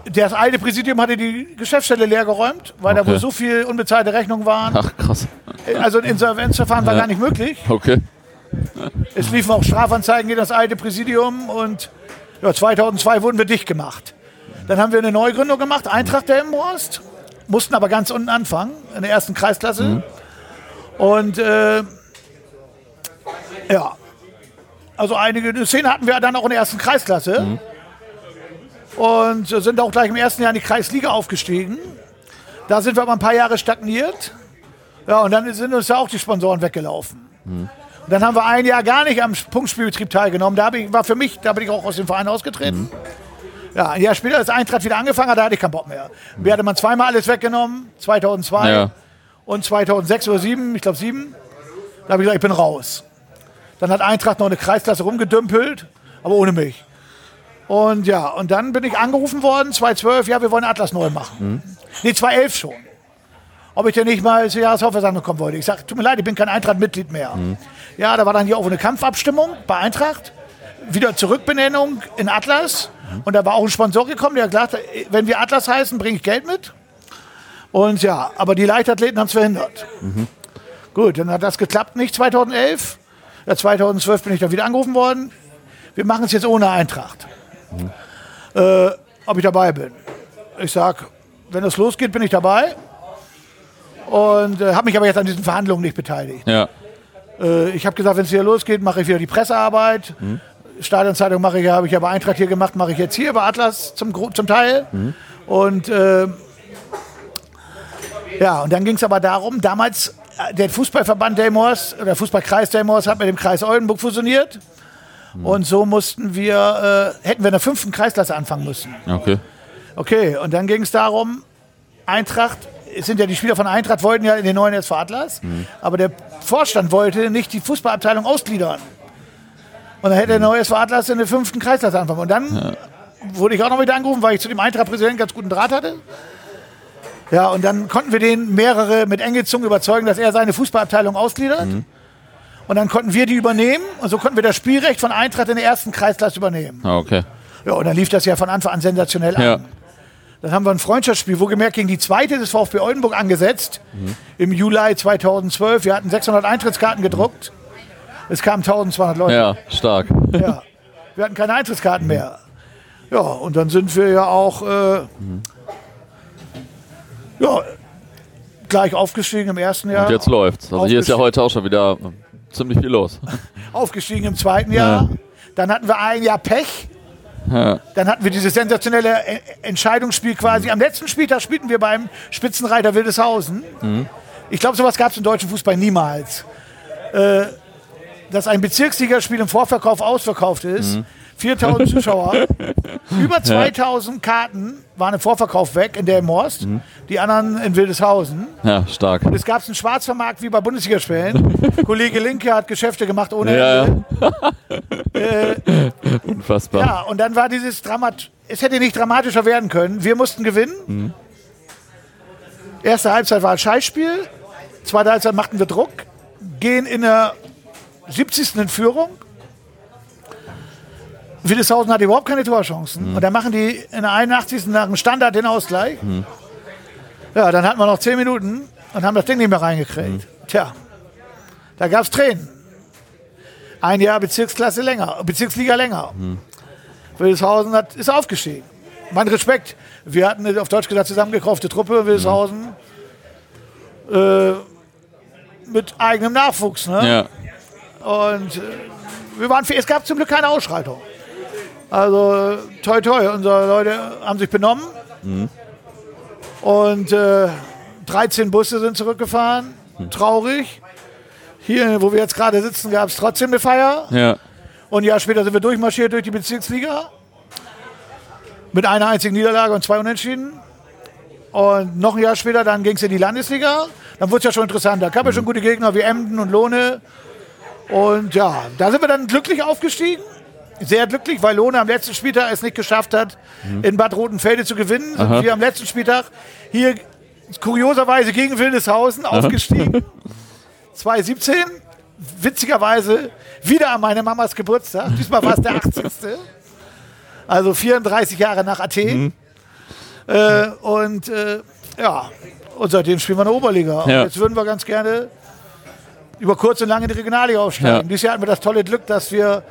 Das alte Präsidium hatte die Geschäftsstelle leer geräumt, weil okay. da wohl so viel unbezahlte Rechnungen waren. Ach, krass. Also ein Insolvenzverfahren war gar nicht möglich. Okay. Es liefen auch Strafanzeigen gegen das alte Präsidium und ja, 2002 wurden wir dicht gemacht. Dann haben wir eine Neugründung gemacht, Eintracht der Delmenhorst, mussten aber ganz unten anfangen, in der ersten Kreisklasse. Mhm. Und äh, ja, also einige Szene hatten wir dann auch in der ersten Kreisklasse. Mhm. Und sind auch gleich im ersten Jahr in die Kreisliga aufgestiegen. Da sind wir aber ein paar Jahre stagniert. Ja, und dann sind uns ja auch die Sponsoren weggelaufen. Mhm. Und dann haben wir ein Jahr gar nicht am Punktspielbetrieb teilgenommen. Da ich, war für mich, da bin ich auch aus dem Verein ausgetreten. Mhm. Ja, ein Jahr später, als Eintracht wieder angefangen hat, da hatte ich keinen Bock mehr. Mhm. Mir hatte man zweimal alles weggenommen, 2002 ja. und 2006 oder 2007, ich glaube 2007. Da habe ich gesagt, ich bin raus. Dann hat Eintracht noch eine Kreisklasse rumgedümpelt, aber ohne mich. Und ja, und dann bin ich angerufen worden, 2012, ja, wir wollen Atlas neu machen. Mhm. Nee, 2011 schon ob ich denn nicht mal zur Jahreshauptversammlung kommen wollte. Ich sage, tut mir leid, ich bin kein Eintracht-Mitglied mehr. Mhm. Ja, da war dann hier auch eine Kampfabstimmung bei Eintracht. Wieder Zurückbenennung in Atlas. Mhm. Und da war auch ein Sponsor gekommen, der gesagt hat, wenn wir Atlas heißen, bringe ich Geld mit. Und ja, aber die Leichtathleten haben es verhindert. Mhm. Gut, dann hat das geklappt, nicht 2011. Ja, 2012 bin ich dann wieder angerufen worden. Wir machen es jetzt ohne Eintracht. Mhm. Äh, ob ich dabei bin. Ich sage, wenn es losgeht, bin ich dabei und äh, habe mich aber jetzt an diesen Verhandlungen nicht beteiligt. Ja. Äh, ich habe gesagt, wenn es wieder losgeht, mache ich wieder die Pressearbeit. Mhm. Stadionzeitung mache ich, habe ich ja bei Eintracht hier gemacht, mache ich jetzt hier bei Atlas zum, zum Teil. Mhm. Und äh, ja, und dann ging es aber darum, damals äh, der Fußballverband Delmhorst, oder Fußballkreis Delmhorst hat mit dem Kreis Oldenburg fusioniert. Mhm. Und so mussten wir, äh, hätten wir in der fünften Kreisklasse anfangen müssen. Okay. Okay, und dann ging es darum, Eintracht es sind ja die Spieler von Eintracht wollten ja in den neuen SV Atlas, mhm. aber der Vorstand wollte nicht die Fußballabteilung ausgliedern. Und dann hätte der neue SV Atlas in der fünften Kreisklasse anfangen. Und dann ja. wurde ich auch noch wieder angerufen, weil ich zu dem Eintracht-Präsidenten ganz guten Draht hatte. Ja, und dann konnten wir den mehrere mit Engelzungen überzeugen, dass er seine Fußballabteilung ausgliedert. Mhm. Und dann konnten wir die übernehmen und so konnten wir das Spielrecht von Eintracht in der ersten Kreisklasse übernehmen. Ah, okay. Ja, und dann lief das ja von Anfang an sensationell ja. an. Dann haben wir ein Freundschaftsspiel, wo gemerkt gegen die zweite des VfB Oldenburg angesetzt. Mhm. Im Juli 2012. Wir hatten 600 Eintrittskarten gedruckt. Es kamen 1200 Leute. Ja, stark. Ja. Wir hatten keine Eintrittskarten mehr. Ja, und dann sind wir ja auch äh, mhm. ja, gleich aufgestiegen im ersten Jahr. Und jetzt läuft's. Also hier ist ja heute auch schon wieder ziemlich viel los. aufgestiegen im zweiten Jahr. Ja. Dann hatten wir ein Jahr Pech. Dann hatten wir dieses sensationelle Entscheidungsspiel quasi. Am letzten Spieltag spielten wir beim Spitzenreiter Wildeshausen. Mhm. Ich glaube, sowas gab es im deutschen Fußball niemals. Äh, dass ein Bezirksligaspiel im Vorverkauf ausverkauft ist. Mhm. 4000 Zuschauer, über 2000 Karten waren im Vorverkauf weg in der Morst, mhm. die anderen in Wildeshausen. Ja, stark. Und es gab einen Schwarzvermarkt wie bei Bundesligaspielen. Kollege Linke hat Geschäfte gemacht ohne ja. Äh, Unfassbar. Ja, und dann war dieses Dramat. Es hätte nicht dramatischer werden können. Wir mussten gewinnen. Mhm. Erste Halbzeit war ein Scheißspiel. Zweite Halbzeit machten wir Druck. Gehen in der 70. in Führung. Wildeshausen hat überhaupt keine Torchancen. Mhm. Und dann machen die in der 81. nach dem Standard den Ausgleich. Mhm. Ja, dann hatten wir noch 10 Minuten und haben das Ding nicht mehr reingekriegt. Mhm. Tja, da gab es Tränen. Ein Jahr Bezirksklasse länger, Bezirksliga länger. Mhm. Wildeshausen hat, ist aufgestiegen. Mein Respekt. Wir hatten auf Deutsch gesagt zusammengekaufte Truppe, Wildeshausen. Mhm. Äh, mit eigenem Nachwuchs. Ne? Ja. Und äh, wir waren, es gab zum Glück keine Ausschreitung. Also toi toi, unsere Leute haben sich benommen. Mhm. Und äh, 13 Busse sind zurückgefahren. Mhm. Traurig. Hier, wo wir jetzt gerade sitzen, gab es trotzdem eine Feier. Ja. Und ein Jahr später sind wir durchmarschiert durch die Bezirksliga. Mit einer einzigen Niederlage und zwei Unentschieden. Und noch ein Jahr später, dann ging es in die Landesliga. Dann wurde es ja schon interessanter. Da kamen ja schon mhm. gute Gegner wie Emden und Lohne. Und ja, da sind wir dann glücklich aufgestiegen sehr glücklich, weil Lohne am letzten Spieltag es nicht geschafft hat, mhm. in Bad Rotenfelde zu gewinnen. Sind Aha. wir am letzten Spieltag hier kurioserweise gegen Wildeshausen Aha. aufgestiegen. 2017, witzigerweise wieder an meine Mamas Geburtstag. Diesmal war es der 80. Also 34 Jahre nach Athen. Mhm. Äh, und äh, ja, und seitdem spielen wir in der Oberliga. Ja. jetzt würden wir ganz gerne über kurz und lang in die Regionalliga aufsteigen. Ja. Dieses Jahr hatten wir das tolle Glück, dass wir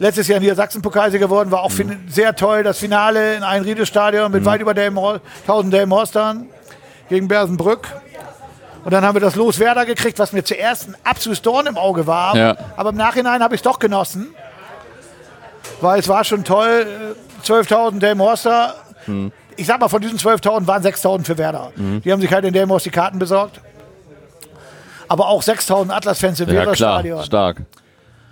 letztes Jahr in der Sachsen-Pokalsieger geworden, war auch mhm. sehr toll. Das Finale in ein Riedestadion mit mhm. weit über 1000 Delmhorstern gegen Bersenbrück. Und dann haben wir das Los Werder gekriegt, was mir zuerst ein absolutes Dorn im Auge war. Ja. Aber im Nachhinein habe ich es doch genossen. Weil es war schon toll. 12.000 Delmhorster. Mhm. Ich sag mal, von diesen 12.000 waren 6.000 für Werder. Mhm. Die haben sich halt in Delmhorst die Karten besorgt. Aber auch 6.000 Atlas-Fans im ja, Werder-Stadion. Stark.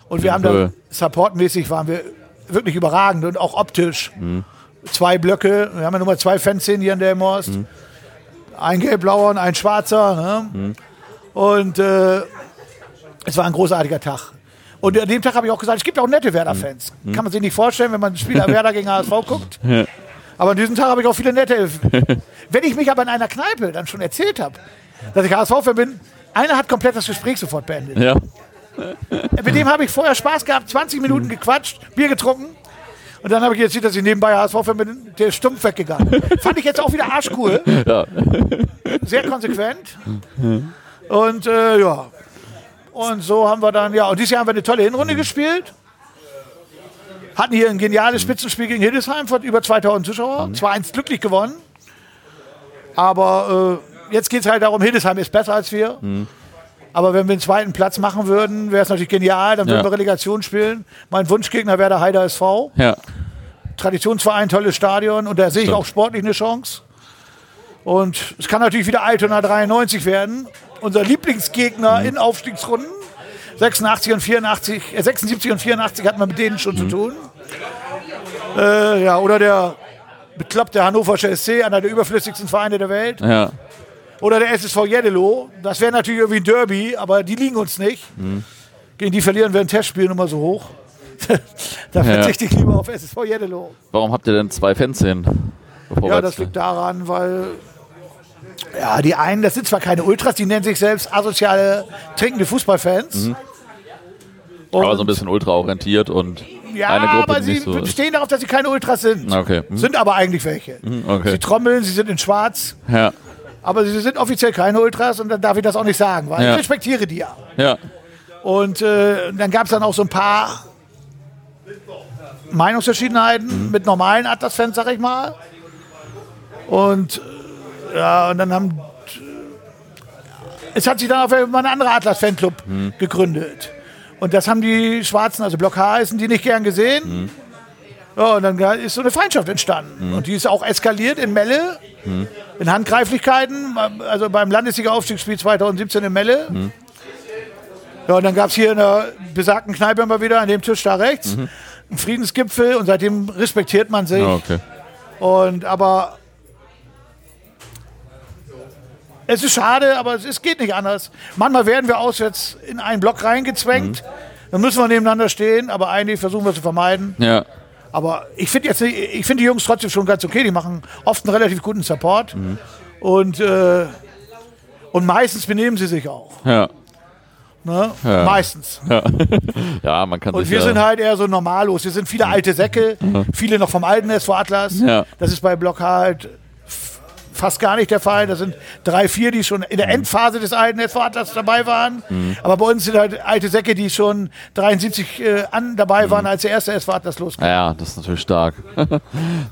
Und wir haben da supportmäßig waren wir wirklich überragend und auch optisch. Mhm. Zwei Blöcke, wir haben ja nur mal zwei Fanszenen hier in der Morst. Mhm. Ein gelb-blauer und ein schwarzer. Ne? Mhm. Und äh, es war ein großartiger Tag. Und an dem Tag habe ich auch gesagt, es gibt auch nette Werder-Fans. Mhm. Kann man sich nicht vorstellen, wenn man ein Spieler Werder gegen HSV guckt. Ja. Aber an diesem Tag habe ich auch viele nette. wenn ich mich aber in einer Kneipe dann schon erzählt habe, dass ich HSV-Fan bin, einer hat komplett das Gespräch sofort beendet. Ja. Mit dem habe ich vorher Spaß gehabt, 20 Minuten mhm. gequatscht, Bier getrunken. Und dann habe ich jetzt gesehen, dass ich nebenbei HSV bin, der ist stumpf weggegangen. Fand ich jetzt auch wieder arschcool. Ja. Sehr konsequent. Und äh, ja. Und so haben wir dann, ja, und dieses Jahr haben wir eine tolle Hinrunde mhm. gespielt. Hatten hier ein geniales Spitzenspiel gegen Hildesheim von über 2000 Zuschauern. Mhm. Zwar eins glücklich gewonnen, aber äh, jetzt geht es halt darum, Hildesheim ist besser als wir. Aber wenn wir einen zweiten Platz machen würden, wäre es natürlich genial. Dann würden ja. wir Relegation spielen. Mein Wunschgegner wäre der Heider SV. Ja. Traditionsverein, tolles Stadion. Und da sehe ich auch sportlich eine Chance. Und es kann natürlich wieder Altona 93 werden. Unser Lieblingsgegner mhm. in Aufstiegsrunden. 86 und 84, äh 76 und 84 hatten wir mit denen schon mhm. zu tun. Äh, ja, oder der bekloppte Hannoversche SC, einer der überflüssigsten Vereine der Welt. Ja. Oder der SSV Jeddelo. Das wäre natürlich irgendwie ein Derby, aber die liegen uns nicht. Mhm. Gegen die verlieren wir ein Testspiel immer so hoch. da verzichte ja. ich lieber auf SSV Jeddelo. Warum habt ihr denn zwei Fanszenen? Ja, das liegt daran, weil ja, die einen, das sind zwar keine Ultras, die nennen sich selbst asoziale, trinkende Fußballfans. Mhm. aber so ein bisschen ultraorientiert und ja, eine Gruppe, aber sie so stehen darauf, dass sie keine Ultras sind. Okay. Mhm. Sind aber eigentlich welche. Mhm, okay. Sie trommeln, sie sind in schwarz. Ja. Aber sie sind offiziell keine Ultras und dann darf ich das auch nicht sagen, weil ja. ich respektiere die ja. Ja. Und äh, dann gab es dann auch so ein paar Meinungsverschiedenheiten mhm. mit normalen Atlas-Fans, sag ich mal. Und äh, ja, und dann haben es hat sich dann auf einmal ein anderer Atlas-Fanclub mhm. gegründet. Und das haben die Schwarzen, also Block H, heißen die nicht gern gesehen. Mhm. Ja, und dann ist so eine Feindschaft entstanden. Mhm. Und die ist auch eskaliert in Melle. In Handgreiflichkeiten, also beim Landesliga-Aufstiegsspiel 2017 in Melle. Mhm. Ja, und dann gab es hier in der besagten Kneipe immer wieder an dem Tisch da rechts mhm. einen Friedensgipfel und seitdem respektiert man sich. Ja, okay. Und aber es ist schade, aber es, es, geht nicht anders. Manchmal werden wir auswärts in einen Block reingezwängt. Mhm. Dann müssen wir nebeneinander stehen, aber eigentlich versuchen wir es zu vermeiden. Ja. Aber ich finde jetzt, ich finde die Jungs trotzdem schon ganz okay. Die machen oft einen relativ guten Support mhm. und äh, und meistens benehmen sie sich auch. Ja. Ne? Ja. Meistens. Ja. ja, man kann Und wir sind halt eher so normallos. Wir sind viele alte Säcke, mhm. viele noch vom alten SV Atlas. Ja. Das ist bei Block halt fast gar nicht der Fall. Das sind drei, vier, die schon in der Endphase des alten SV Atlas dabei waren. Mhm. Aber bei uns sind halt alte Säcke, die schon 73 äh, an dabei waren, mhm. als der erste SV Atlas losging. Ja, das ist natürlich stark.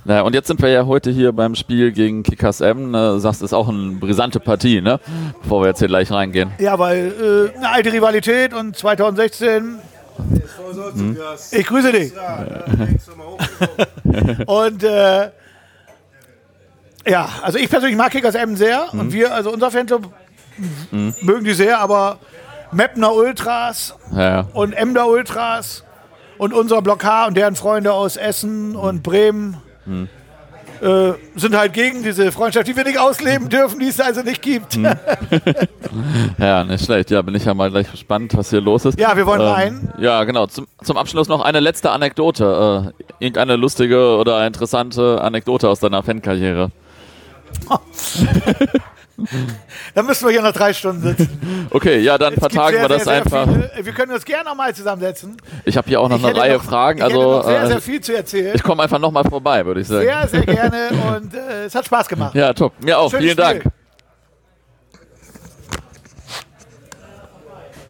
naja, und jetzt sind wir ja heute hier beim Spiel gegen Kickers M. Ne? Sagst, ist auch eine brisante Partie, ne? Bevor wir jetzt hier gleich reingehen. Ja, weil äh, eine alte Rivalität und 2016 hm. Ich grüße dich. und äh, ja, also ich persönlich mag Kickers Emmen sehr mhm. und wir, also unser Fanclub, mhm. mögen die sehr, aber Mapner Ultras ja. und Emder Ultras und unser Block H und deren Freunde aus Essen und Bremen mhm. äh, sind halt gegen diese Freundschaft, die wir nicht ausleben dürfen, die es also nicht gibt. Mhm. ja, nicht schlecht. Ja, bin ich ja mal gleich gespannt, was hier los ist. Ja, wir wollen ähm, rein. Ja, genau. Zum, zum Abschluss noch eine letzte Anekdote. Äh, irgendeine lustige oder interessante Anekdote aus deiner Fankarriere. dann müssen wir hier noch drei Stunden sitzen. Okay, ja, dann vertagen sehr, wir das sehr, sehr einfach. Viele. Wir können uns gerne nochmal zusammensetzen. Ich habe hier auch noch ich eine Reihe noch, Fragen. Ich also, sehr, äh, sehr viel zu erzählen. Ich komme einfach nochmal vorbei, würde ich sagen. Sehr, sehr gerne und äh, es hat Spaß gemacht. Ja, top. Mir auch. Schönes Vielen Dank.